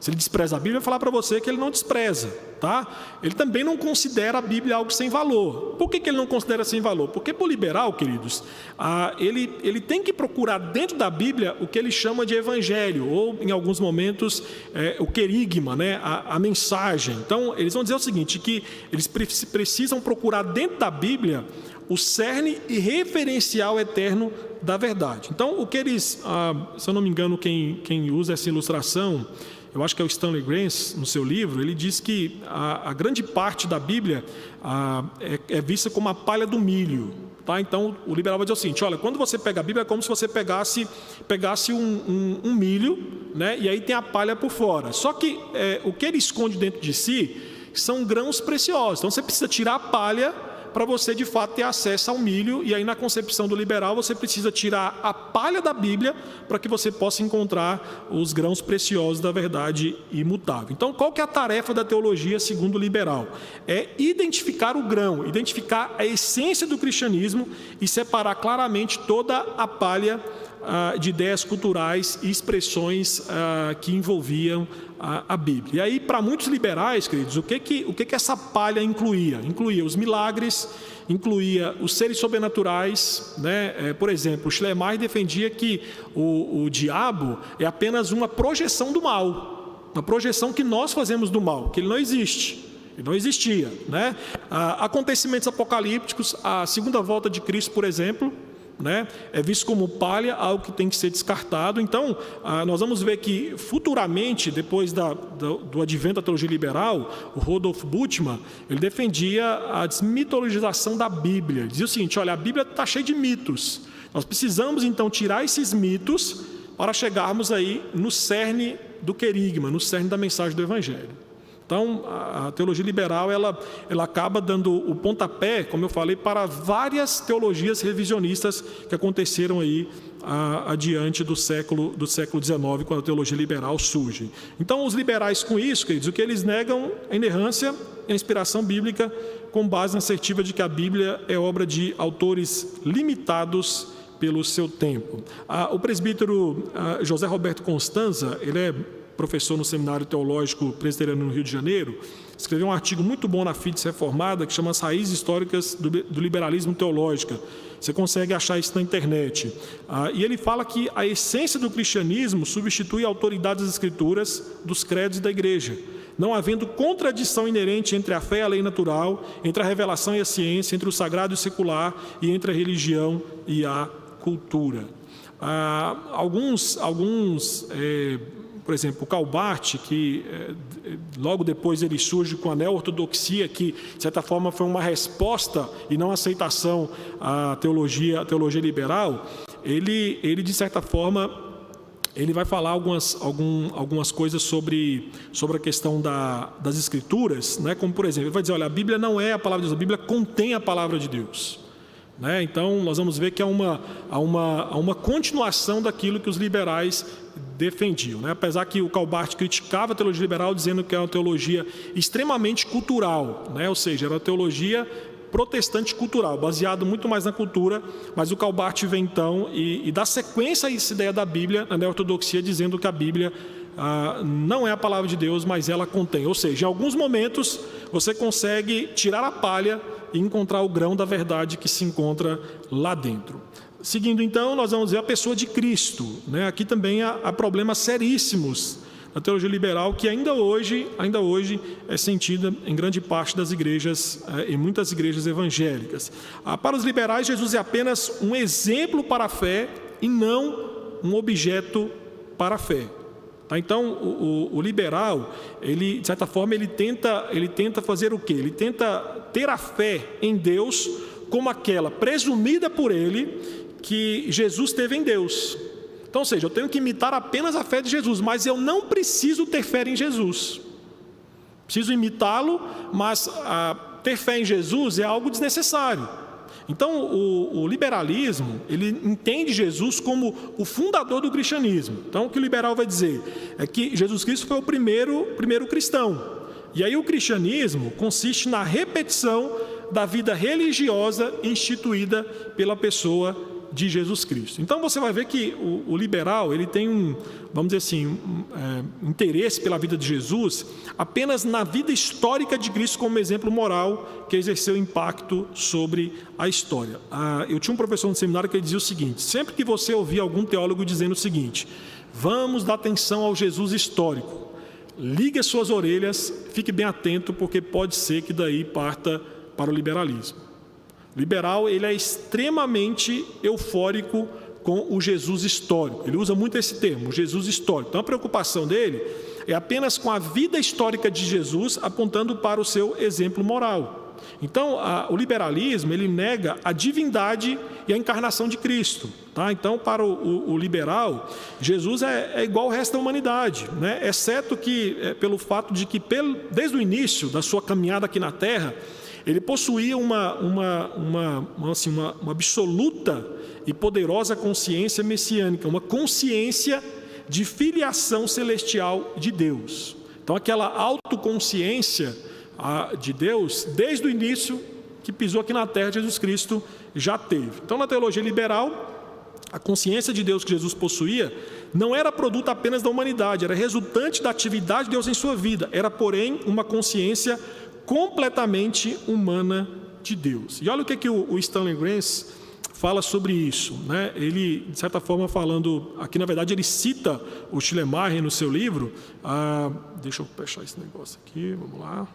se ele despreza a Bíblia, vai falar para você que ele não despreza, tá? Ele também não considera a Bíblia algo sem valor. Por que, que ele não considera sem valor? Porque o liberal, queridos, ah, ele, ele tem que procurar dentro da Bíblia o que ele chama de evangelho, ou em alguns momentos é, o querigma, né? A, a, mensagem. Então, eles vão dizer o seguinte, que eles precisam procurar dentro da Bíblia o cerne e referencial eterno da verdade. Então, o que eles, ah, se eu não me engano, quem, quem usa essa ilustração eu acho que é o Stanley Grants, no seu livro, ele diz que a, a grande parte da Bíblia a, é, é, vista como a palha do milho. Tá? Então, o liberal vai dizer o seguinte: olha, quando você pega a Bíblia, é como se você pegasse, pegasse um, um, um milho, né? e aí tem a palha por fora. Só que é, o que ele esconde dentro de si são grãos preciosos. Então, você precisa tirar a palha para você de fato ter acesso ao milho. E aí, na concepção do liberal, você precisa tirar a palha da Bíblia para que você possa encontrar os grãos preciosos da verdade imutável. Então, qual que é a tarefa da teologia segundo o liberal? É identificar o grão, identificar a essência do cristianismo e separar claramente toda a palha ah, de ideias culturais e expressões ah, que envolviam a, Bíblia. E aí, para muitos liberais, queridos, o que que, o que que essa palha incluía? Incluía os milagres, incluía os seres sobrenaturais. Né? É, por exemplo, o Schleiermacher defendia que o, o diabo é apenas uma projeção do mal, uma projeção que nós fazemos do mal, que ele não existe. Ele não existia. Né? Ah, acontecimentos apocalípticos, a segunda volta de Cristo, por exemplo, né? é visto como palha, algo que tem que ser descartado. Então, ah, nós vamos ver que futuramente, depois da, do, do advento da teologia liberal, o Rodolfo Bultmann, ele defendia a desmitologização da Bíblia. Dizia o seguinte: olha, a Bíblia está cheia de mitos. Nós precisamos então tirar esses mitos para chegarmos aí no cerne do querigma, no cerne da mensagem do Evangelho. Então, a teologia liberal ela, ela acaba dando o pontapé, como eu falei, para várias teologias revisionistas que aconteceram aí a, adiante do século do século XIX, quando a teologia liberal surge. Então, os liberais com isso, queridos, o que eles negam é a inerrância e a inspiração bíblica com base na assertiva de que a Bíblia é obra de autores limitados pelo seu tempo. o presbítero José Roberto Constanza, ele é professor no Seminário Teológico Presbiteriano no Rio de Janeiro, escreveu um artigo muito bom na FIDES Reformada que chama As Raízes Históricas do, do Liberalismo Teológico. Você consegue achar isso na internet. Ah, e ele fala que a essência do cristianismo substitui a autoridade das escrituras dos credos da igreja, não havendo contradição inerente entre a fé e a lei natural, entre a revelação e a ciência, entre o sagrado e o secular e entre a religião e a cultura. Ah, alguns alguns é, por exemplo, o Calbart, que eh, logo depois ele surge com a neo-ortodoxia, que de certa forma foi uma resposta e não aceitação à teologia, à teologia liberal, ele, ele de certa forma ele vai falar algumas, algum, algumas coisas sobre, sobre a questão da, das escrituras, né? como por exemplo, ele vai dizer, olha, a Bíblia não é a palavra de Deus, a Bíblia contém a palavra de Deus. Né? Então, nós vamos ver que há uma, há, uma, há uma continuação daquilo que os liberais defendiam. Né? Apesar que o Calbart criticava a teologia liberal, dizendo que é uma teologia extremamente cultural, né? ou seja, era uma teologia protestante cultural, baseado muito mais na cultura, mas o Calbart vem então e, e dá sequência a essa ideia da Bíblia, na ortodoxia, dizendo que a Bíblia ah, não é a palavra de Deus, mas ela contém. Ou seja, em alguns momentos você consegue tirar a palha e encontrar o grão da verdade que se encontra lá dentro. Seguindo então, nós vamos ver a pessoa de Cristo. Né? Aqui também há, há problemas seríssimos na teologia liberal que ainda hoje, ainda hoje é sentida em grande parte das igrejas, eh, em muitas igrejas evangélicas. Ah, para os liberais, Jesus é apenas um exemplo para a fé e não um objeto para a fé. Tá? Então, o, o, o, liberal, ele, de certa forma, ele tenta, ele tenta fazer o quê? Ele tenta ter a fé em Deus como aquela presumida por ele que Jesus teve em Deus. Então, ou seja, eu tenho que imitar apenas a fé de Jesus, mas eu não preciso ter fé em Jesus. Preciso imitá-lo, mas a, ter fé em Jesus é algo desnecessário. Então, o, o, liberalismo, ele entende Jesus como o fundador do cristianismo. Então, o que o liberal vai dizer é que Jesus Cristo foi o primeiro, primeiro cristão. E aí o cristianismo consiste na repetição da vida religiosa instituída pela pessoa de Jesus Cristo. Então você vai ver que o, o liberal ele tem um, vamos dizer assim, um, é, interesse pela vida de Jesus apenas na vida histórica de Cristo como exemplo moral que exerceu impacto sobre a história. Ah, eu tinha um professor no seminário que dizia o seguinte: sempre que você ouvir algum teólogo dizendo o seguinte, vamos dar atenção ao Jesus histórico, ligue as suas orelhas, fique bem atento porque pode ser que daí parta para o liberalismo. Liberal, ele é extremamente eufórico com o Jesus histórico. Ele usa muito esse termo, Jesus histórico. Então a preocupação dele é apenas com a vida histórica de Jesus, apontando para o seu exemplo moral. Então, a, o liberalismo ele nega a divindade e a encarnação de Cristo. Tá? Então, para o, o, o liberal, Jesus é, é, igual ao resto da humanidade, né? exceto que, é, pelo fato de que, pelo, desde o início da sua caminhada aqui na Terra, ele possuía uma, uma, uma, assim, uma, uma absoluta e poderosa consciência messiânica, uma consciência de filiação celestial de Deus. Então, aquela autoconsciência de Deus, desde o início que pisou aqui na terra, Jesus Cristo já teve. Então, na teologia liberal, a consciência de Deus que Jesus possuía não era produto apenas da humanidade, era resultante da atividade de Deus em sua vida, era, porém, uma consciência completamente humana de Deus. E olha o que, é que o Stanley Grance fala sobre isso. Né? Ele, de certa forma, falando, aqui na verdade ele cita o Schleiermacher no seu livro. Ah, deixa eu fechar esse negócio aqui, vamos lá.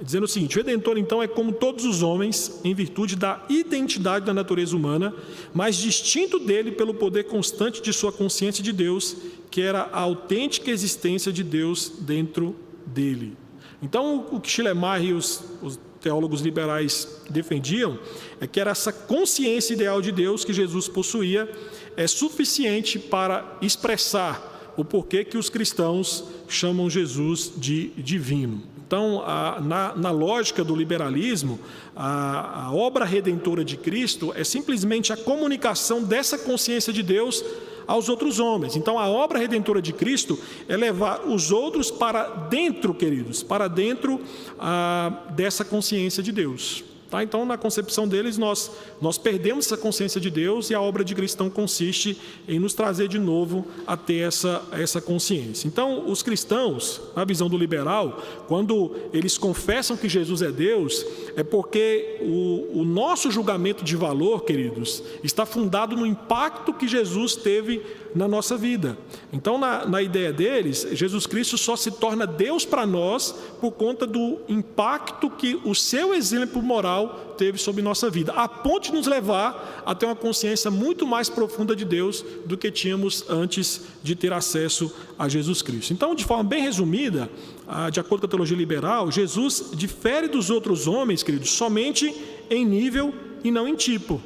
Dizendo o seguinte: o Redentor, então, é como todos os homens, em virtude da identidade da natureza humana, mas distinto dele pelo poder constante de sua consciência de Deus, que era a autêntica existência de Deus dentro dele. Então, o que Schleiermacher e os, os teólogos liberais defendiam é que era essa consciência ideal de Deus que Jesus possuía é suficiente para expressar o porquê que os cristãos chamam Jesus de divino. Então, a, na, na, lógica do liberalismo, a, a obra redentora de Cristo é simplesmente a comunicação dessa consciência de Deus aos outros homens. Então a obra redentora de Cristo é levar os outros para dentro, queridos, para dentro ah, dessa consciência de Deus. Tá? Então, na concepção deles, nós, nós perdemos essa consciência de Deus e a obra de cristão consiste em nos trazer de novo a ter essa, essa consciência. Então, os cristãos, na visão do liberal, quando eles confessam que Jesus é Deus, é porque o, o nosso julgamento de valor, queridos, está fundado no impacto que Jesus teve na nossa vida. Então, na, na ideia deles, Jesus Cristo só se torna Deus para nós por conta do impacto que o seu exemplo moral teve sobre nossa vida, a ponto de nos levar a ter uma consciência muito mais profunda de Deus do que tínhamos antes de ter acesso a Jesus Cristo. Então, de forma bem resumida, ah, de acordo com a teologia liberal, Jesus difere dos outros homens, queridos, somente em nível e não em tipo.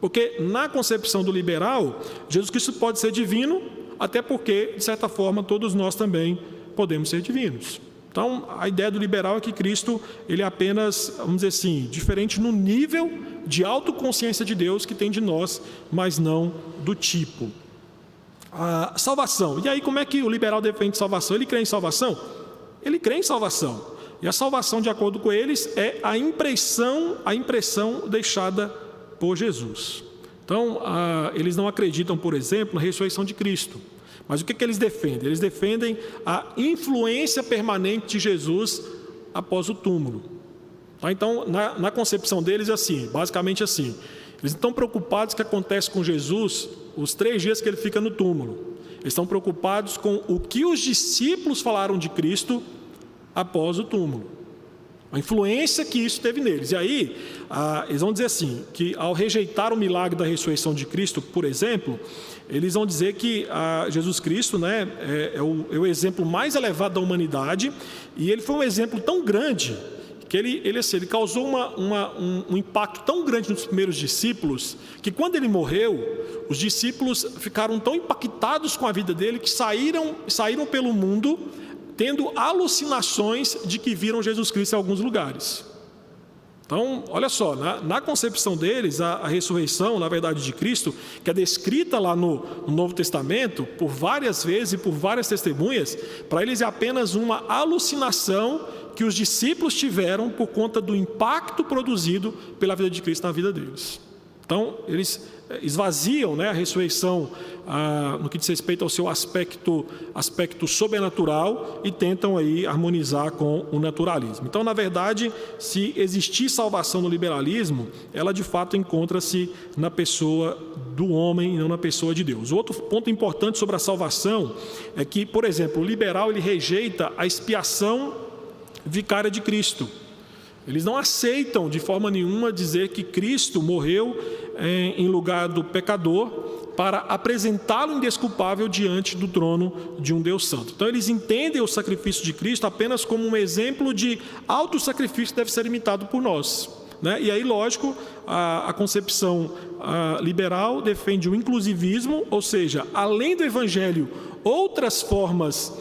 Porque na concepção do liberal, Jesus Cristo pode ser divino, até porque, de certa forma, todos nós também podemos ser divinos. Então, a ideia do liberal é que Cristo, ele é apenas, vamos dizer assim, diferente no nível de autoconsciência de Deus que tem de nós, mas não do tipo. A salvação. E aí, como é que o liberal defende salvação? Ele crê em salvação? Ele crê em salvação. E a salvação, de acordo com eles, é a impressão, a impressão deixada por Jesus. Então, eles não acreditam, por exemplo, na ressurreição de Cristo. Mas o que, eles defendem? Eles defendem a influência permanente de Jesus após o túmulo. Tá? Então, na concepção deles, é assim, basicamente assim. Eles estão preocupados com o que acontece com Jesus os três dias que ele fica no túmulo. Eles estão preocupados com o que os discípulos falaram de Cristo após o túmulo. A influência que isso teve neles. E aí, ah, eles vão dizer assim: que ao rejeitar o milagre da ressurreição de Cristo, por exemplo, eles vão dizer que ah, Jesus Cristo né, é, é, o, é, o, exemplo mais elevado da humanidade, e ele foi um exemplo tão grande que ele, ele, assim, ele causou uma, uma, um, um impacto tão grande nos primeiros discípulos, que quando ele morreu, os discípulos ficaram tão impactados com a vida dele que saíram, saíram pelo mundo tendo alucinações de que viram Jesus Cristo em alguns lugares. Então, olha só, na, na concepção deles, a, a, ressurreição, na verdade, de Cristo, que é descrita lá no, no Novo Testamento, por várias vezes e por várias testemunhas, para eles é apenas uma alucinação que os discípulos tiveram por conta do impacto produzido pela vida de Cristo na vida deles. Então, eles esvaziam né, a ressurreição ah, no que diz respeito ao seu aspecto, aspecto sobrenatural e tentam aí harmonizar com o naturalismo. Então, na verdade, se existir salvação no liberalismo, ela de fato encontra-se na pessoa do homem e não na pessoa de Deus. Outro ponto importante sobre a salvação é que, por exemplo, o liberal ele rejeita a expiação vicária de Cristo. Eles não aceitam de forma nenhuma dizer que Cristo morreu eh, em lugar do pecador para apresentá-lo indesculpável diante do trono de um Deus Santo. Então, eles entendem o sacrifício de Cristo apenas como um exemplo de auto-sacrifício que deve ser imitado por nós. Né? E aí, lógico, a, a concepção a, liberal defende o inclusivismo, ou seja, além do evangelho, outras formas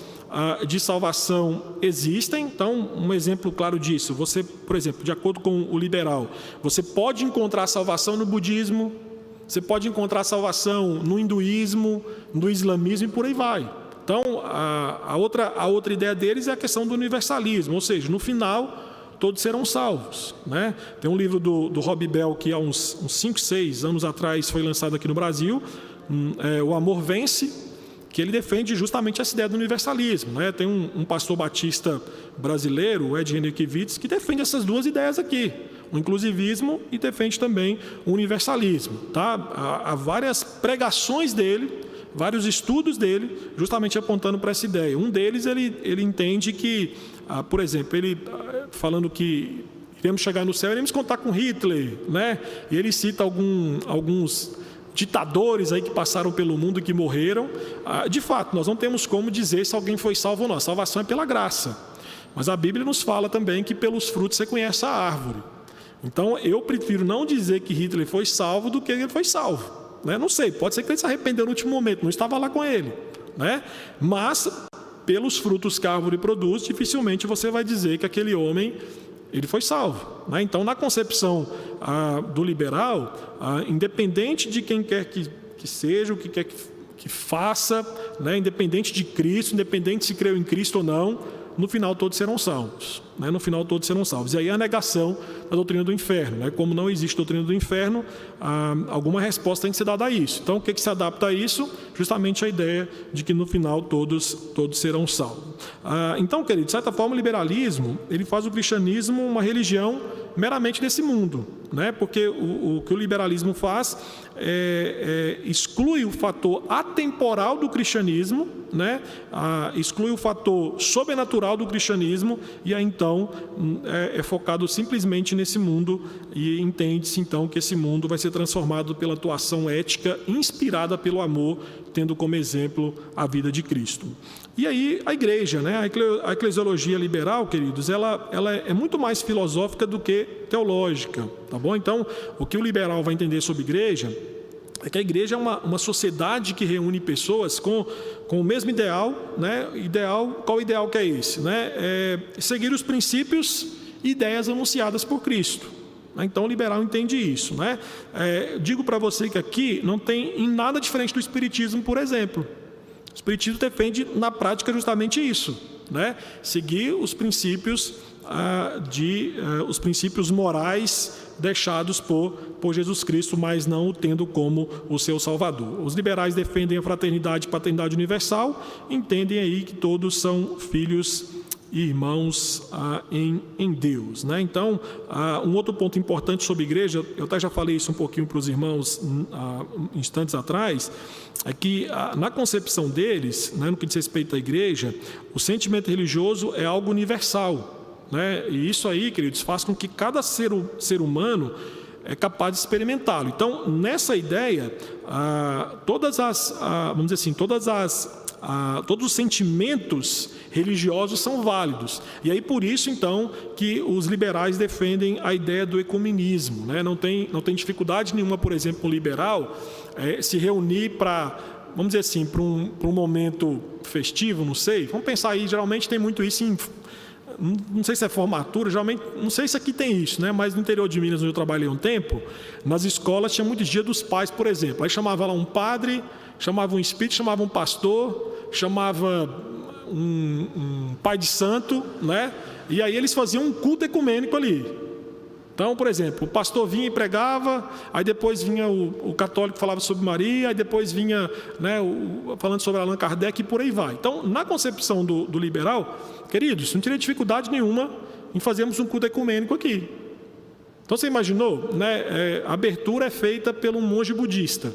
de salvação existem. Então, um exemplo claro disso, você, por exemplo, de acordo com o liberal, você pode encontrar salvação no budismo, você pode encontrar salvação no hinduísmo, no islamismo e por aí vai. Então, a, a, outra, a outra ideia deles é a questão do universalismo, ou seja, no final, todos serão salvos. Né? Tem um livro do, do Rob Bell que há uns 5, 6 anos atrás foi lançado aqui no Brasil, hum, é, O Amor Vence, que ele defende justamente essa ideia do universalismo. Né? Tem um, um pastor batista brasileiro, o Ed Henriquevitz, que defende essas duas ideias aqui o inclusivismo e defende também o universalismo. Tá? Há, há várias pregações dele, vários estudos dele, justamente apontando para essa ideia. Um deles, ele, ele entende que, ah, por exemplo, ele ah, falando que iremos chegar no céu, iremos contar com Hitler, né? E ele cita algum, alguns ditadores aí que passaram pelo mundo e que morreram. Ah, de fato, nós não temos como dizer se alguém foi salvo ou não. A salvação é pela graça. Mas a Bíblia nos fala também que pelos frutos você conhece a árvore. Então eu prefiro não dizer que Hitler foi salvo do que ele foi salvo. Né? Não sei, pode ser que ele se arrependeu no último momento, não estava lá com ele. Né? Mas, pelos frutos que a árvore produz, dificilmente você vai dizer que aquele homem ele foi salvo. Né? Então, na concepção ah, do liberal, ah, independente de quem quer que, que seja, o que quer que, que faça, né? independente de Cristo, independente se creu em Cristo ou não, no final todos serão salvos. Né? No final todos serão salvos. E aí a negação da doutrina do inferno. Né? Como não existe doutrina do inferno, alguma resposta tem que ser dada a isso. Então o que, que se adapta a isso? Justamente a ideia de que no final todos, todos serão salvos. Ah, então, querido, de certa forma o liberalismo ele faz o cristianismo uma religião meramente desse mundo, né? porque o, o que o liberalismo faz é, é, exclui o fator atemporal do cristianismo, né? Ah, exclui o fator sobrenatural do cristianismo e aí então hum, é, é focado simplesmente nesse mundo e entende-se então que esse mundo vai ser transformado pela atuação ética inspirada pelo amor, tendo como exemplo a vida de Cristo. E aí a igreja, né? a eclesiologia liberal, queridos, ela, ela é muito mais filosófica do que teológica, tá bom? Então, o que o liberal vai entender sobre igreja é que a igreja é uma, uma sociedade que reúne pessoas com, com o mesmo ideal, né? Ideal, qual ideal que é esse? Né? É seguir os princípios e ideias anunciadas por Cristo. Né? Então, o liberal entende isso. Né? É, digo para você que aqui não tem em nada diferente do Espiritismo, por exemplo. O Espiritismo defende, na prática, justamente isso: né? seguir os princípios, de, ah, os princípios morais deixados por, por Jesus Cristo, mas não o tendo como o seu Salvador. Os liberais defendem a fraternidade e paternidade universal, entendem aí que todos são filhos irmãos ah, em, em Deus. Né? Então, ah, um outro ponto importante sobre igreja, eu até já falei isso um pouquinho para os irmãos ah, instantes atrás, é que ah, na concepção deles, né, no que diz respeito à igreja, o sentimento religioso é algo universal. Né? E isso aí, queridos, faz com que cada ser, ser humano é capaz de experimentá-lo. Então, nessa ideia, ah, todas as, ah, vamos dizer assim, todas as, ah, todos os sentimentos religiosos são válidos. E aí por isso então que os liberais defendem a ideia do ecumenismo. Né? Não, tem, não tem dificuldade nenhuma, por exemplo, um liberal é, se reunir para vamos dizer assim, para um, para um momento festivo, não sei. Vamos pensar aí, geralmente tem muito isso em não sei se é formatura, geralmente, não sei se aqui tem isso, né? mas no interior de Minas, onde eu trabalhei um tempo, nas escolas tinha muitos dias dos pais, por exemplo. Aí chamava lá um padre, chamava um espírito, chamava um pastor, chamava um, um pai de santo, né? E aí eles faziam um culto ecumênico ali. Então, por exemplo, o pastor vinha e pregava, aí depois vinha o, o católico falava sobre Maria, aí depois vinha né, o, falando sobre Allan Kardec e por aí vai. Então, na concepção do, do liberal, queridos, não teria dificuldade nenhuma em fazermos um culto ecumênico aqui. Então, você imaginou? Né, é, a abertura é feita pelo monge budista.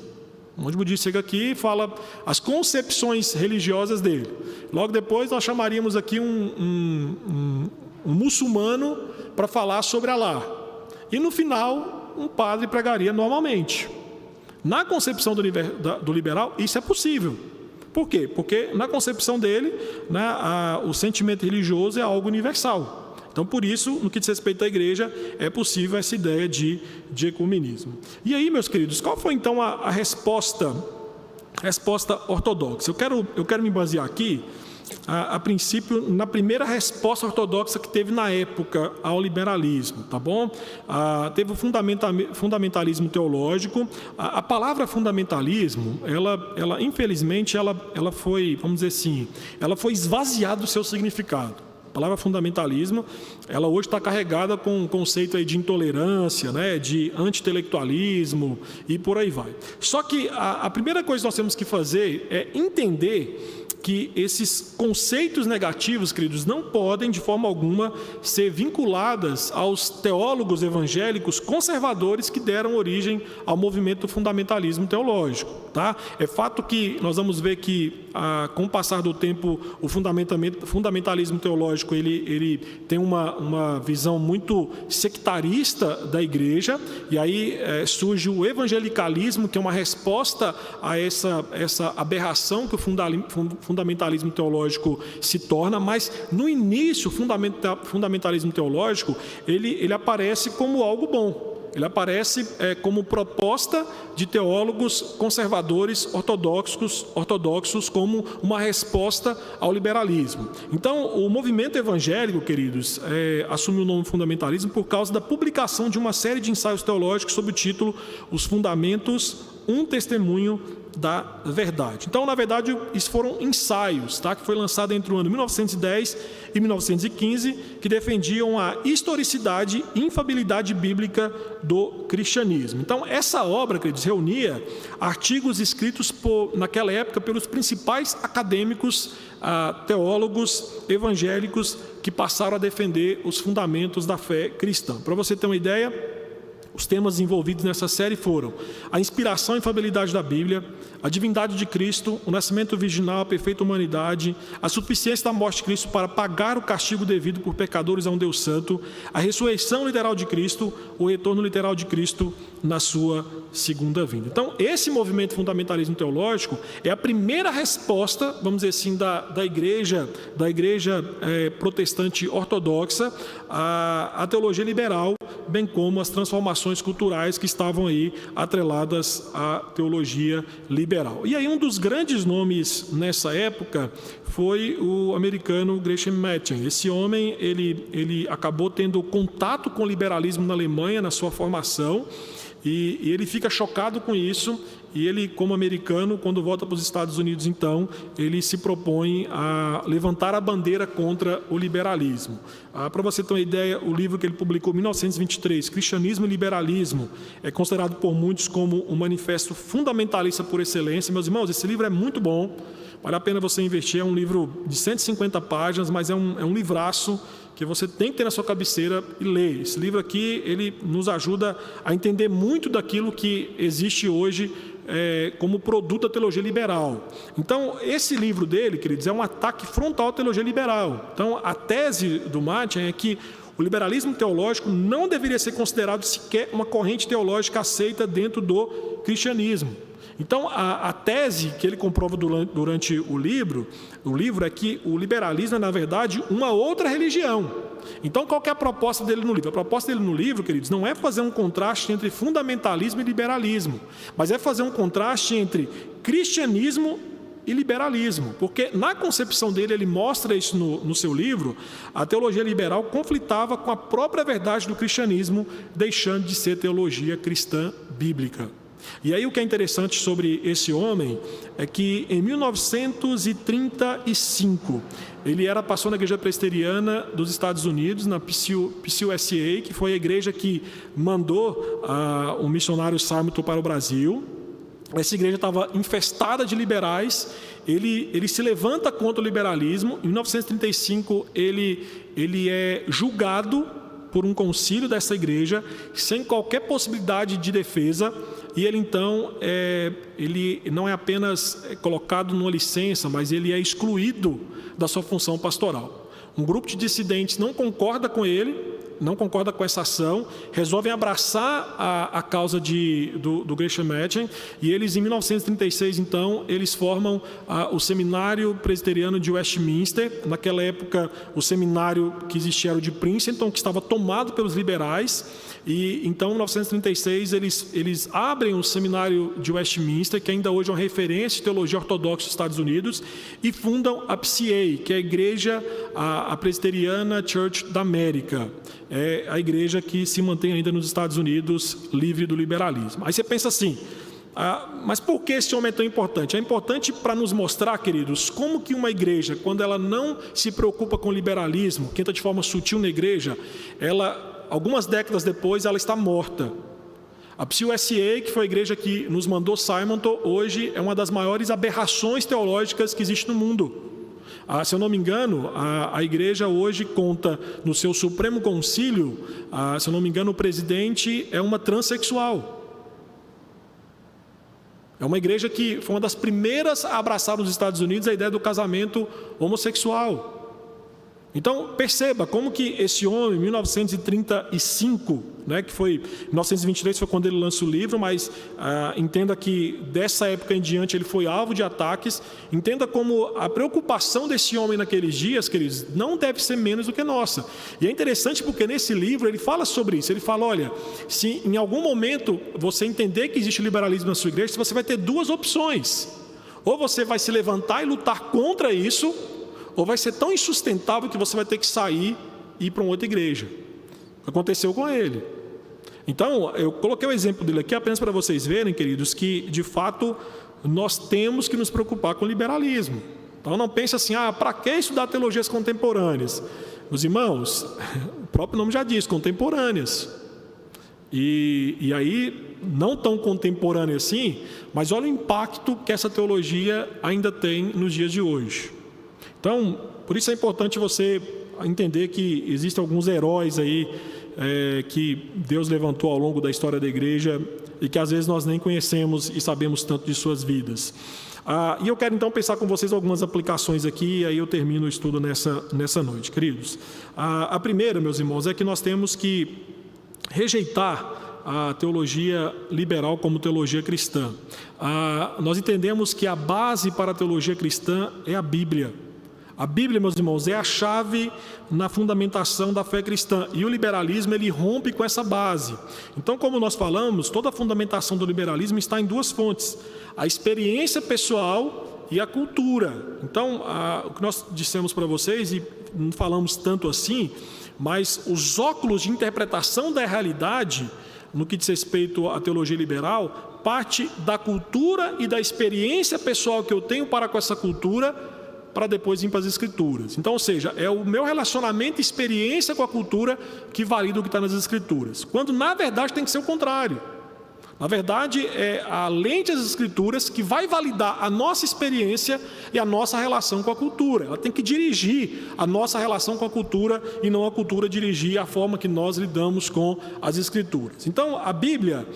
O monge budista chega aqui e fala as concepções religiosas dele. Logo depois, nós chamaríamos aqui um, um, um, um muçulmano para falar sobre Alá. E no final, um padre pregaria normalmente. Na concepção do liberal, isso é possível. Por quê? Porque na concepção dele, né, a, o sentimento religioso é algo universal. Então, por isso, no que diz respeito à igreja, é possível essa ideia de, de ecumenismo. E aí, meus queridos, qual foi então a, a resposta, resposta ortodoxa? Eu quero, eu quero me basear aqui a, a, princípio, na primeira resposta ortodoxa que teve na época ao liberalismo, tá bom? Ah, teve o fundamentalismo teológico. A, a, palavra fundamentalismo, ela, ela infelizmente, ela, ela foi, vamos dizer assim, ela foi esvaziada do seu significado. A palavra fundamentalismo, ela hoje está carregada com o conceito aí de intolerância, né, de anti-intelectualismo e por aí vai. Só que a, a primeira coisa que nós temos que fazer é entender que esses conceitos negativos, queridos, não podem de forma alguma ser vinculadas aos teólogos evangélicos conservadores que deram origem ao movimento do fundamentalismo teológico. Tá? É fato que nós vamos ver que, ah, com o passar do tempo, o fundamentalismo teológico ele, ele tem uma, uma visão muito sectarista da igreja, e aí é, surge o evangelicalismo, que é uma resposta a essa, essa aberração que o fundamentalismo teológico se torna, mas no início o fundamentalismo teológico ele, ele aparece como algo bom. Ele aparece é, como proposta de teólogos conservadores ortodoxos, ortodoxos como uma resposta ao liberalismo. Então, o movimento evangélico, queridos, é, assumiu o nome fundamentalismo por causa da publicação de uma série de ensaios teológicos sob o título Os Fundamentos, um Testemunho da verdade. Então, na verdade, isso foram ensaios, tá? que foi lançado entre o ano 1910 e 1915, que defendiam a historicidade e infabilidade bíblica do cristianismo. Então, essa obra, queridos, reunia artigos escritos por, naquela época pelos principais acadêmicos, ah, teólogos evangélicos que passaram a defender os fundamentos da fé cristã. Para você ter uma ideia, os temas envolvidos nessa série foram a inspiração e infabilidade da Bíblia, a divindade de Cristo, o nascimento virginal, a perfeita humanidade, a suficiência da morte de Cristo para pagar o castigo devido por pecadores a um Deus santo, a ressurreição literal de Cristo, o retorno literal de Cristo na sua segunda vinda. Então, esse movimento fundamentalismo teológico é a primeira resposta, vamos dizer assim, da, da igreja, da igreja é, protestante ortodoxa à, à teologia liberal, bem como as transformações culturais que estavam aí atreladas à teologia liberal. E aí um dos grandes nomes nessa época foi o americano Gresham Machen. Esse homem, ele, ele acabou tendo contato com o liberalismo na Alemanha na sua formação, e, e ele fica chocado com isso e ele, como americano, quando volta para os Estados Unidos, então, ele se propõe a levantar a bandeira contra o liberalismo. Ah, para você ter uma ideia, o livro que ele publicou em 1923, Cristianismo e Liberalismo, é considerado por muitos como um manifesto fundamentalista por excelência. Meus irmãos, esse livro é muito bom, vale a pena você investir. É um livro de 150 páginas, mas é um, é um livraço que você tem que ter na sua cabeceira e ler. Esse livro aqui, ele nos ajuda a entender muito daquilo que existe hoje é, como produto da teologia liberal. Então, esse livro dele, queridos, é um ataque frontal à teologia liberal. Então, a tese do Martin é que o liberalismo teológico não deveria ser considerado sequer uma corrente teológica aceita dentro do cristianismo. Então, a, a, tese que ele comprova durante, durante o livro, o livro é que o liberalismo é, na verdade, uma outra religião. Então, qual é a proposta dele no livro? A proposta dele no livro, queridos, não é fazer um contraste entre fundamentalismo e liberalismo, mas é fazer um contraste entre cristianismo e liberalismo, porque na concepção dele, ele mostra isso no, no, seu livro, a teologia liberal conflitava com a própria verdade do cristianismo, deixando de ser teologia cristã bíblica. E aí o que é interessante sobre esse homem é que em 1935 ele era pastor na igreja presbiteriana dos Estados Unidos, na PCUSA, que foi a igreja que mandou ah, o missionário Simon para o Brasil. Essa igreja estava infestada de liberais. Ele, ele se levanta contra o liberalismo. Em 1935 ele, ele é julgado por um concílio dessa igreja, sem qualquer possibilidade de defesa e ele então é, ele não é apenas colocado numa licença, mas ele é excluído da sua função pastoral. Um grupo de dissidentes não concorda com ele, não concorda com essa ação, resolvem abraçar a, a causa de, do, do Gresham Machen, e eles, em 1936, então, eles formam a, o Seminário Presbiteriano de Westminster. Naquela época, o seminário que existia era o de Princeton, que estava tomado pelos liberais, e então, em 1936, eles, eles abrem o seminário de Westminster, que ainda hoje é uma referência de teologia ortodoxa dos Estados Unidos, e fundam a PCA, que é a Igreja a, a Presbiteriana Church da América. É a igreja que se mantém ainda nos Estados Unidos livre do liberalismo. Aí você pensa assim, ah, mas por que esse homem é tão importante? É importante para nos mostrar, queridos, como que uma igreja, quando ela não se preocupa com liberalismo, que entra de forma sutil na igreja, ela algumas décadas depois, ela está morta. A PCUSA, que foi a igreja que nos mandou Simonton, hoje é uma das maiores aberrações teológicas que existe no mundo. Ah, se eu não me engano, a, a, igreja hoje conta no seu Supremo Concílio, ah, se eu não me engano, o presidente é uma transexual. É uma igreja que foi uma das primeiras a abraçar nos Estados Unidos a ideia do casamento homossexual. Então, perceba como que esse homem, em 1935, né, que foi 1923 foi quando ele lança o livro, mas ah, entenda que dessa época em diante ele foi alvo de ataques. Entenda como a preocupação desse homem naqueles dias, queridos, não deve ser menos do que nossa. E é interessante porque nesse livro ele fala sobre isso. Ele fala: olha, se em algum momento você entender que existe liberalismo na sua igreja, você vai ter duas opções. Ou você vai se levantar e lutar contra isso, ou vai ser tão insustentável que você vai ter que sair e ir para uma outra igreja. Aconteceu com ele. Então, eu coloquei o exemplo dele aqui apenas para vocês verem, queridos, que de fato nós temos que nos preocupar com o liberalismo. Então, não pense assim, ah, para que estudar teologias contemporâneas? Meus irmãos, o próprio nome já diz, contemporâneas. E, e aí, não tão contemporânea assim, mas olha o impacto que essa teologia ainda tem nos dias de hoje. Então, por isso é importante você entender que existem alguns heróis aí é, que Deus levantou ao longo da história da igreja e que às vezes nós nem conhecemos e sabemos tanto de suas vidas. Ah, e eu quero então pensar com vocês algumas aplicações aqui, e aí eu termino o estudo nessa, nessa noite, queridos. Ah, a primeira, meus irmãos, é que nós temos que rejeitar a teologia liberal como teologia cristã. Ah, nós entendemos que a base para a teologia cristã é a Bíblia. A Bíblia, meus irmãos, é a chave na fundamentação da fé cristã e o liberalismo ele rompe com essa base. Então, como nós falamos, toda a fundamentação do liberalismo está em duas fontes: a experiência pessoal e a cultura. Então, a, o que nós dissemos para vocês e não falamos tanto assim, mas os óculos de interpretação da realidade no que diz respeito à teologia liberal, parte da cultura e da experiência pessoal que eu tenho para com essa cultura para depois ir para as escrituras. Então, ou seja, é o meu relacionamento e experiência com a cultura que valida o que está nas escrituras. Quando na verdade tem que ser o contrário. Na verdade, é a lente das escrituras que vai validar a nossa experiência e a nossa relação com a cultura. Ela tem que dirigir a nossa relação com a cultura e não a cultura dirigir a forma que nós lidamos com as escrituras. Então, a Bíblia,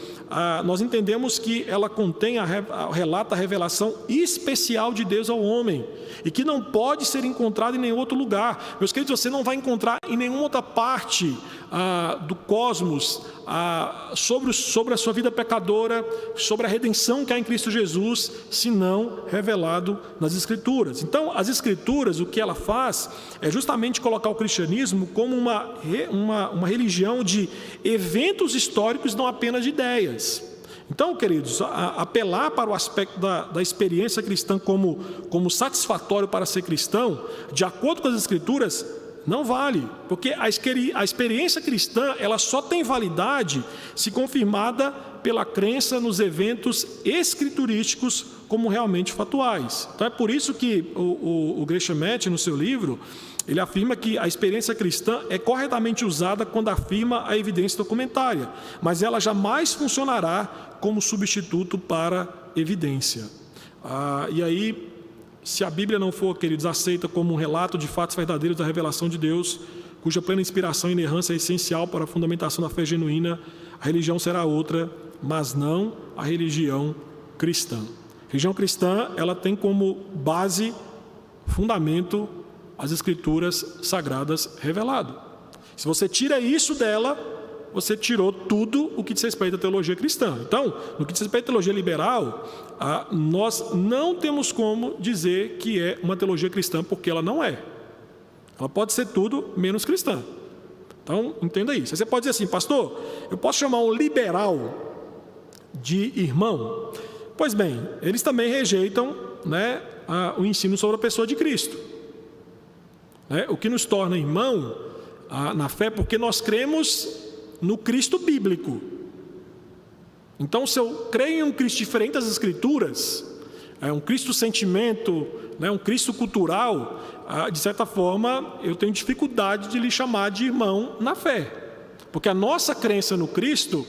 nós entendemos que ela contém, a, relata a revelação especial de Deus ao homem e que não pode ser encontrada em nenhum outro lugar. Meus queridos, você não vai encontrar em nenhuma outra parte ah, do cosmos ah, sobre, sobre a sua vida pecadora, sobre a redenção que há em Cristo Jesus, se não revelado nas Escrituras. Então, as Escrituras, o que ela faz é justamente colocar o cristianismo como uma, uma, uma religião de eventos históricos, não apenas de ideias. Então, queridos, apelar para o aspecto da, da, experiência cristã como, como satisfatório para ser cristão, de acordo com as Escrituras, não vale, porque a, experiência cristã ela só tem validade se confirmada pela crença nos eventos escriturísticos como realmente fatuais. Então é por isso que o, o, o Gresham no seu livro, ele afirma que a experiência cristã é corretamente usada quando afirma a evidência documentária, mas ela jamais funcionará como substituto para evidência. Ah, e aí se a Bíblia não for, queridos, aceita como um relato de fatos verdadeiros da revelação de Deus, cuja plena inspiração e inerrância é essencial para a fundamentação da fé genuína, a religião será outra, mas não a religião cristã. A religião cristã, ela tem como base, fundamento, as escrituras sagradas revelado. Se você tira isso dela, você tirou tudo o que diz respeito à teologia cristã. Então, no que diz respeito à teologia liberal, nós não temos como dizer que é uma teologia cristã, porque ela não é. Ela pode ser tudo menos cristã. Então, entenda isso. Você pode dizer assim, pastor, eu posso chamar um liberal de irmão? Pois bem, eles também rejeitam né, o ensino sobre a pessoa de Cristo. Né, o que nos torna irmão na fé, porque nós cremos no Cristo bíblico. Então, se eu creio em um Cristo diferente das Escrituras, é um Cristo sentimento, né, um Cristo cultural, ah, de certa forma, eu tenho dificuldade de lhe chamar de irmão na fé, porque a nossa crença no Cristo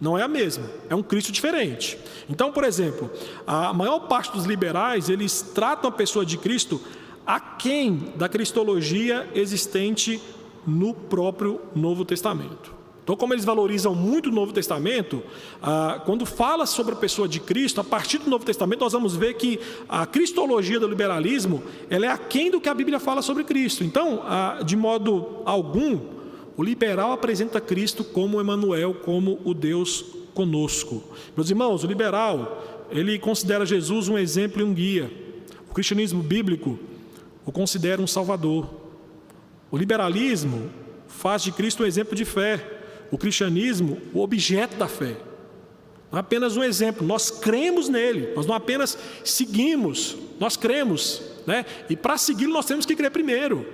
não é a mesma, é um Cristo diferente. Então, por exemplo, a maior parte dos liberais eles tratam a pessoa de Cristo aquém da cristologia existente no próprio Novo Testamento. Então, como eles valorizam muito o Novo Testamento, ah, quando fala sobre a pessoa de Cristo, a partir do Novo Testamento, nós vamos ver que a cristologia do liberalismo ela é aquém do que a Bíblia fala sobre Cristo. Então, ah, de modo algum, o liberal apresenta Cristo como Emmanuel, como o Deus conosco. Meus irmãos, o liberal, ele considera Jesus um exemplo e um guia. O cristianismo bíblico o considera um salvador. O liberalismo faz de Cristo um exemplo de fé, o cristianismo o objeto da fé. Não é apenas um exemplo, nós cremos nele, nós não apenas seguimos, nós cremos, né? E para segui-lo nós temos que crer primeiro.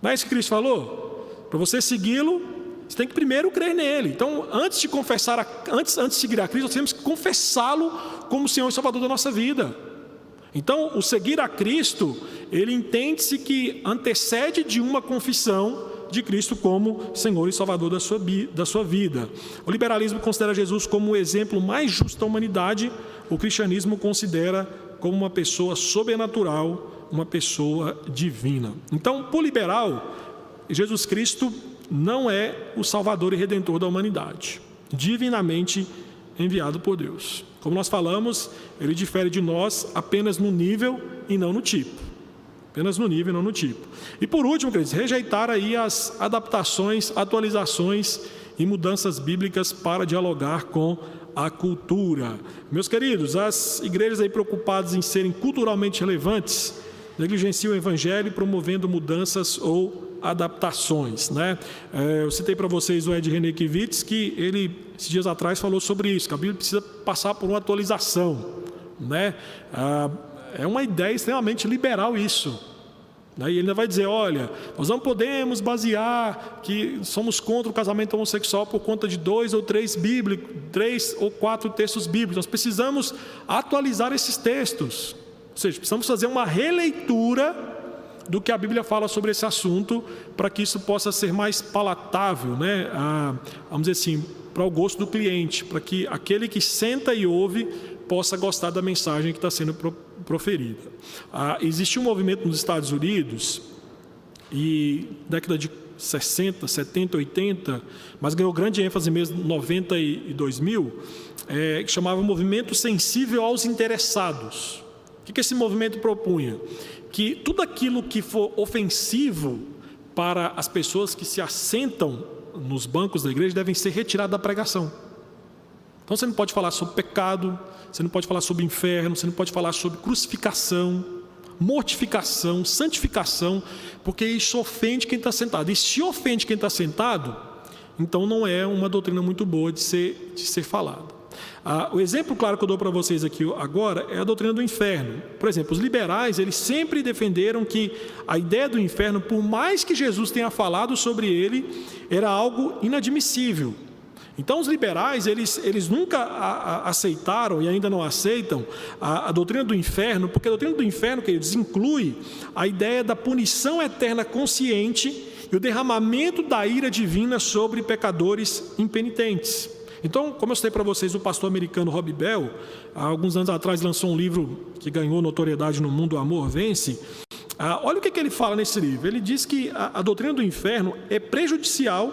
Não é isso que Cristo falou? Para você segui-lo, você tem que primeiro crer nele. Então, antes de confessar, a, antes, antes de seguir a Cristo, nós temos que confessá-lo como Senhor e Salvador da nossa vida. Então, o seguir a Cristo, ele entende-se que antecede de uma confissão de Cristo como Senhor e Salvador da sua, da sua vida. O liberalismo considera Jesus como o exemplo mais justo da humanidade, o cristianismo considera como uma pessoa sobrenatural, uma pessoa divina. Então, por liberal, Jesus Cristo não é o Salvador e Redentor da humanidade, divinamente enviado por Deus. Como nós falamos, ele difere de nós apenas no nível e não no tipo. Apenas no nível e não no tipo. E por último, queridos, rejeitar aí as adaptações, atualizações e mudanças bíblicas para dialogar com a cultura. Meus queridos, as igrejas aí preocupadas em serem culturalmente relevantes, negligenciam o evangelho promovendo mudanças ou adaptações. Né? É, eu citei para vocês o Ed Renekiewicz, que ele, esses dias atrás, falou sobre isso, que a Bíblia precisa passar por uma atualização. Né? Ah, é uma ideia extremamente liberal isso. E ele ainda vai dizer: olha, nós não podemos basear que somos contra o casamento homossexual por conta de dois ou três bíblicos, três ou quatro textos bíblicos. Nós precisamos atualizar esses textos. Ou seja, precisamos fazer uma releitura do que a Bíblia fala sobre esse assunto, para que isso possa ser mais palatável, né? Ah, vamos dizer assim, para o gosto do cliente, para que aquele que senta e ouve possa gostar da mensagem que está sendo proferida. Ah, existe um movimento nos Estados Unidos, e década de 60, 70, 80, mas ganhou grande ênfase mesmo 90 e 2000, é, que chamava Movimento Sensível aos Interessados. Que, que esse movimento propunha? Que tudo aquilo que for ofensivo para as pessoas que se assentam nos bancos da igreja devem ser retirado da pregação. Então você não pode falar sobre pecado, você não pode falar sobre inferno, você não pode falar sobre crucificação, mortificação, santificação, porque isso ofende quem está sentado. E se ofende quem está sentado, então não é uma doutrina muito boa de ser, de ser falada. Ah, o exemplo claro que eu dou para vocês aqui agora é a doutrina do inferno. Por exemplo, os liberais, eles sempre defenderam que a ideia do inferno, por mais que Jesus tenha falado sobre ele, era algo inadmissível. Então, os liberais, eles, eles nunca a, a, aceitaram e ainda não aceitam a, a, doutrina do inferno, porque a doutrina do inferno, queridos, inclui a ideia da punição eterna consciente e o derramamento da ira divina sobre pecadores impenitentes. Então, como eu citei para vocês, o pastor americano Rob Bell, há alguns anos atrás, lançou um livro que ganhou notoriedade no mundo, O Amor Vence. Ah, olha o que, ele fala nesse livro. Ele diz que a, a doutrina do inferno é prejudicial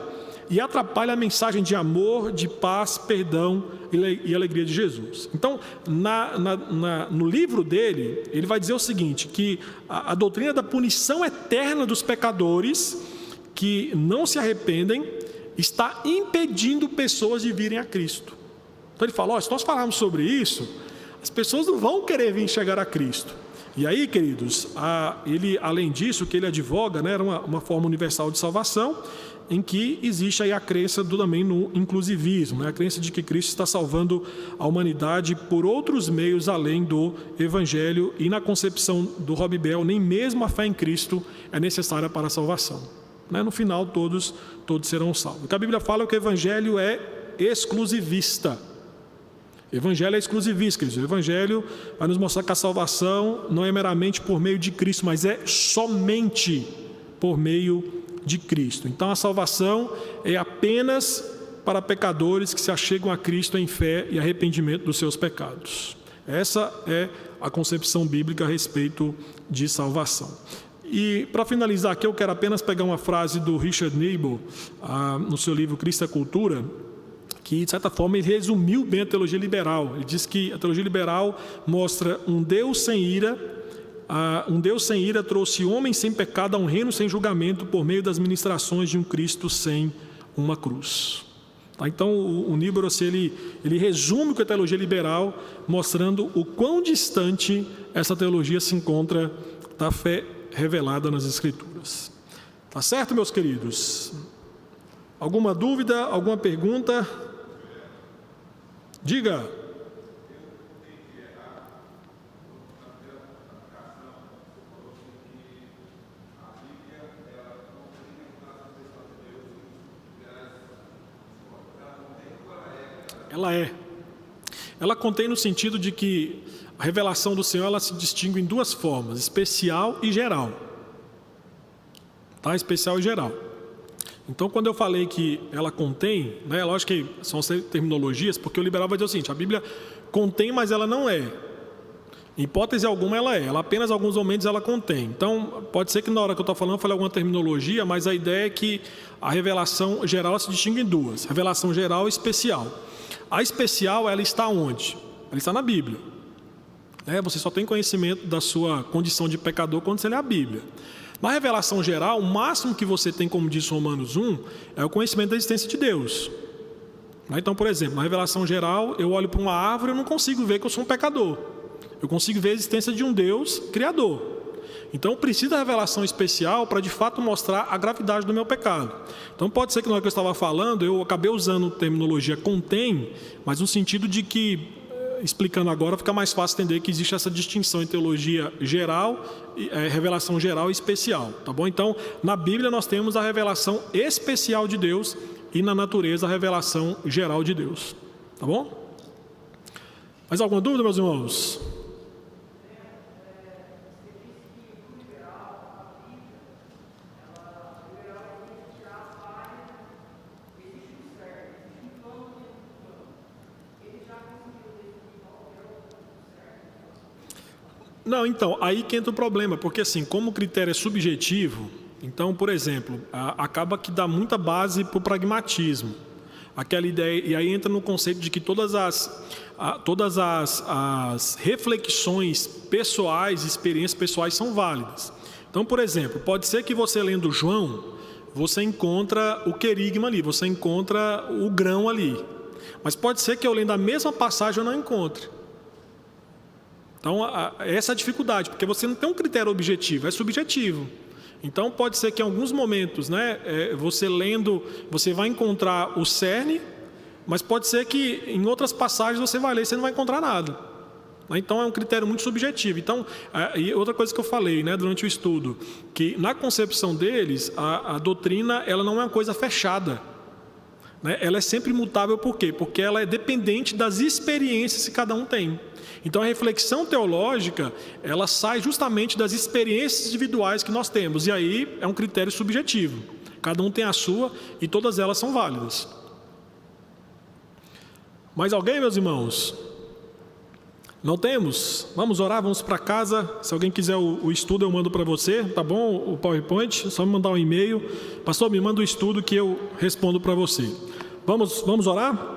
e atrapalha a mensagem de amor, de paz, perdão e alegria de Jesus. Então, na, na, na, no livro dele, ele vai dizer o seguinte: que a, a doutrina da punição eterna dos pecadores que não se arrependem está impedindo pessoas de virem a Cristo. Então ele fala: oh, se nós falarmos sobre isso, as pessoas não vão querer vir chegar a Cristo. E aí, queridos, a, ele, além disso, que ele advoga, né, era uma, uma forma universal de salvação, em que existe aí a crença do, também no inclusivismo, né? a crença de que Cristo está salvando a humanidade por outros meios além do Evangelho, e na concepção do Rob Bell, nem mesmo a fé em Cristo é necessária para a salvação. Né? No final, todos, todos serão salvos. O que a Bíblia fala é que o Evangelho é exclusivista. Evangelho é exclusivista, o Evangelho vai nos mostrar que a salvação não é meramente por meio de Cristo, mas é somente por meio de Cristo. Então a salvação é apenas para pecadores que se achegam a Cristo em fé e arrependimento dos seus pecados. Essa é a concepção bíblica a respeito de salvação. E para finalizar aqui, eu quero apenas pegar uma frase do Richard Niebuhr, ah, no seu livro Cristo e Cultura, que de certa forma ele resumiu bem a teologia liberal. Ele diz que a teologia liberal mostra um Deus sem ira ah, um Deus sem ira trouxe homens sem pecado a um reino sem julgamento por meio das ministrações de um Cristo sem uma cruz. Tá? Então, o, o Níboros, ele, ele resume com a teologia liberal, mostrando o quão distante essa teologia se encontra da fé revelada nas Escrituras. Tá certo, meus queridos? Alguma dúvida, alguma pergunta? Diga. Ela é. Ela contém no sentido de que a revelação do Senhor ela se distingue em duas formas: especial e geral. Tá? Especial e geral. Então, quando eu falei que ela contém, né, lógico que são terminologias, porque o liberal vai dizer o seguinte: a Bíblia contém, mas ela não é. Em hipótese alguma ela é, ela apenas alguns momentos ela contém. Então, pode ser que na hora que eu estou falando eu falei alguma terminologia, mas a ideia é que a revelação geral se distingue em duas: revelação geral e especial. A especial, ela está onde? Ela está na Bíblia. É, você só tem conhecimento da sua condição de pecador quando você lê a Bíblia. Na revelação geral, o máximo que você tem, como diz Romanos 1, é o conhecimento da existência de Deus. Né? Então, por exemplo, na revelação geral, eu olho para uma árvore e não consigo ver que eu sou um pecador. Eu consigo ver a existência de um Deus criador. Então precisa revelação especial para de fato mostrar a gravidade do meu pecado. Então pode ser que na hora que eu estava falando, eu acabei usando terminologia contém, mas no sentido de que explicando agora fica mais fácil entender que existe essa distinção em teologia geral, é, revelação geral e especial, tá bom? Então, na Bíblia nós temos a revelação especial de Deus e na natureza a revelação geral de Deus, tá bom? Mais alguma dúvida, meus irmãos? Não, então, aí que entra o problema, porque assim, como o critério é subjetivo, então, por exemplo, a, acaba que dá muita base para o pragmatismo. Aquela ideia, e aí entra no conceito de que todas as, a, todas as, as reflexões pessoais, experiências pessoais são válidas. Então, por exemplo, pode ser que você lendo João, você encontra o querigma ali, você encontra o grão ali. Mas pode ser que eu lendo a mesma passagem eu não encontre. Então, a, essa é a dificuldade, porque você não tem um critério objetivo, é subjetivo. Então, pode ser que em alguns momentos, né, é, você lendo, você vai encontrar o cerne, mas pode ser que em outras passagens você vai ler e você não vai encontrar nada. Então é um critério muito subjetivo. Então, e outra coisa que eu falei né, durante o estudo, que na concepção deles, a, a doutrina ela não é uma coisa fechada. Né? Ela é sempre mutável, por quê? Porque ela é dependente das experiências que cada um tem. Então a reflexão teológica, ela sai justamente das experiências individuais que nós temos, e aí é um critério subjetivo. Cada um tem a sua e todas elas são válidas. Mais alguém, meus irmãos? Não temos? Vamos orar, vamos para casa. Se alguém quiser o, o estudo, eu mando para você, tá bom? O PowerPoint, só me mandar um e-mail. Pastor, me manda o estudo que eu respondo para você. Vamos, vamos orar?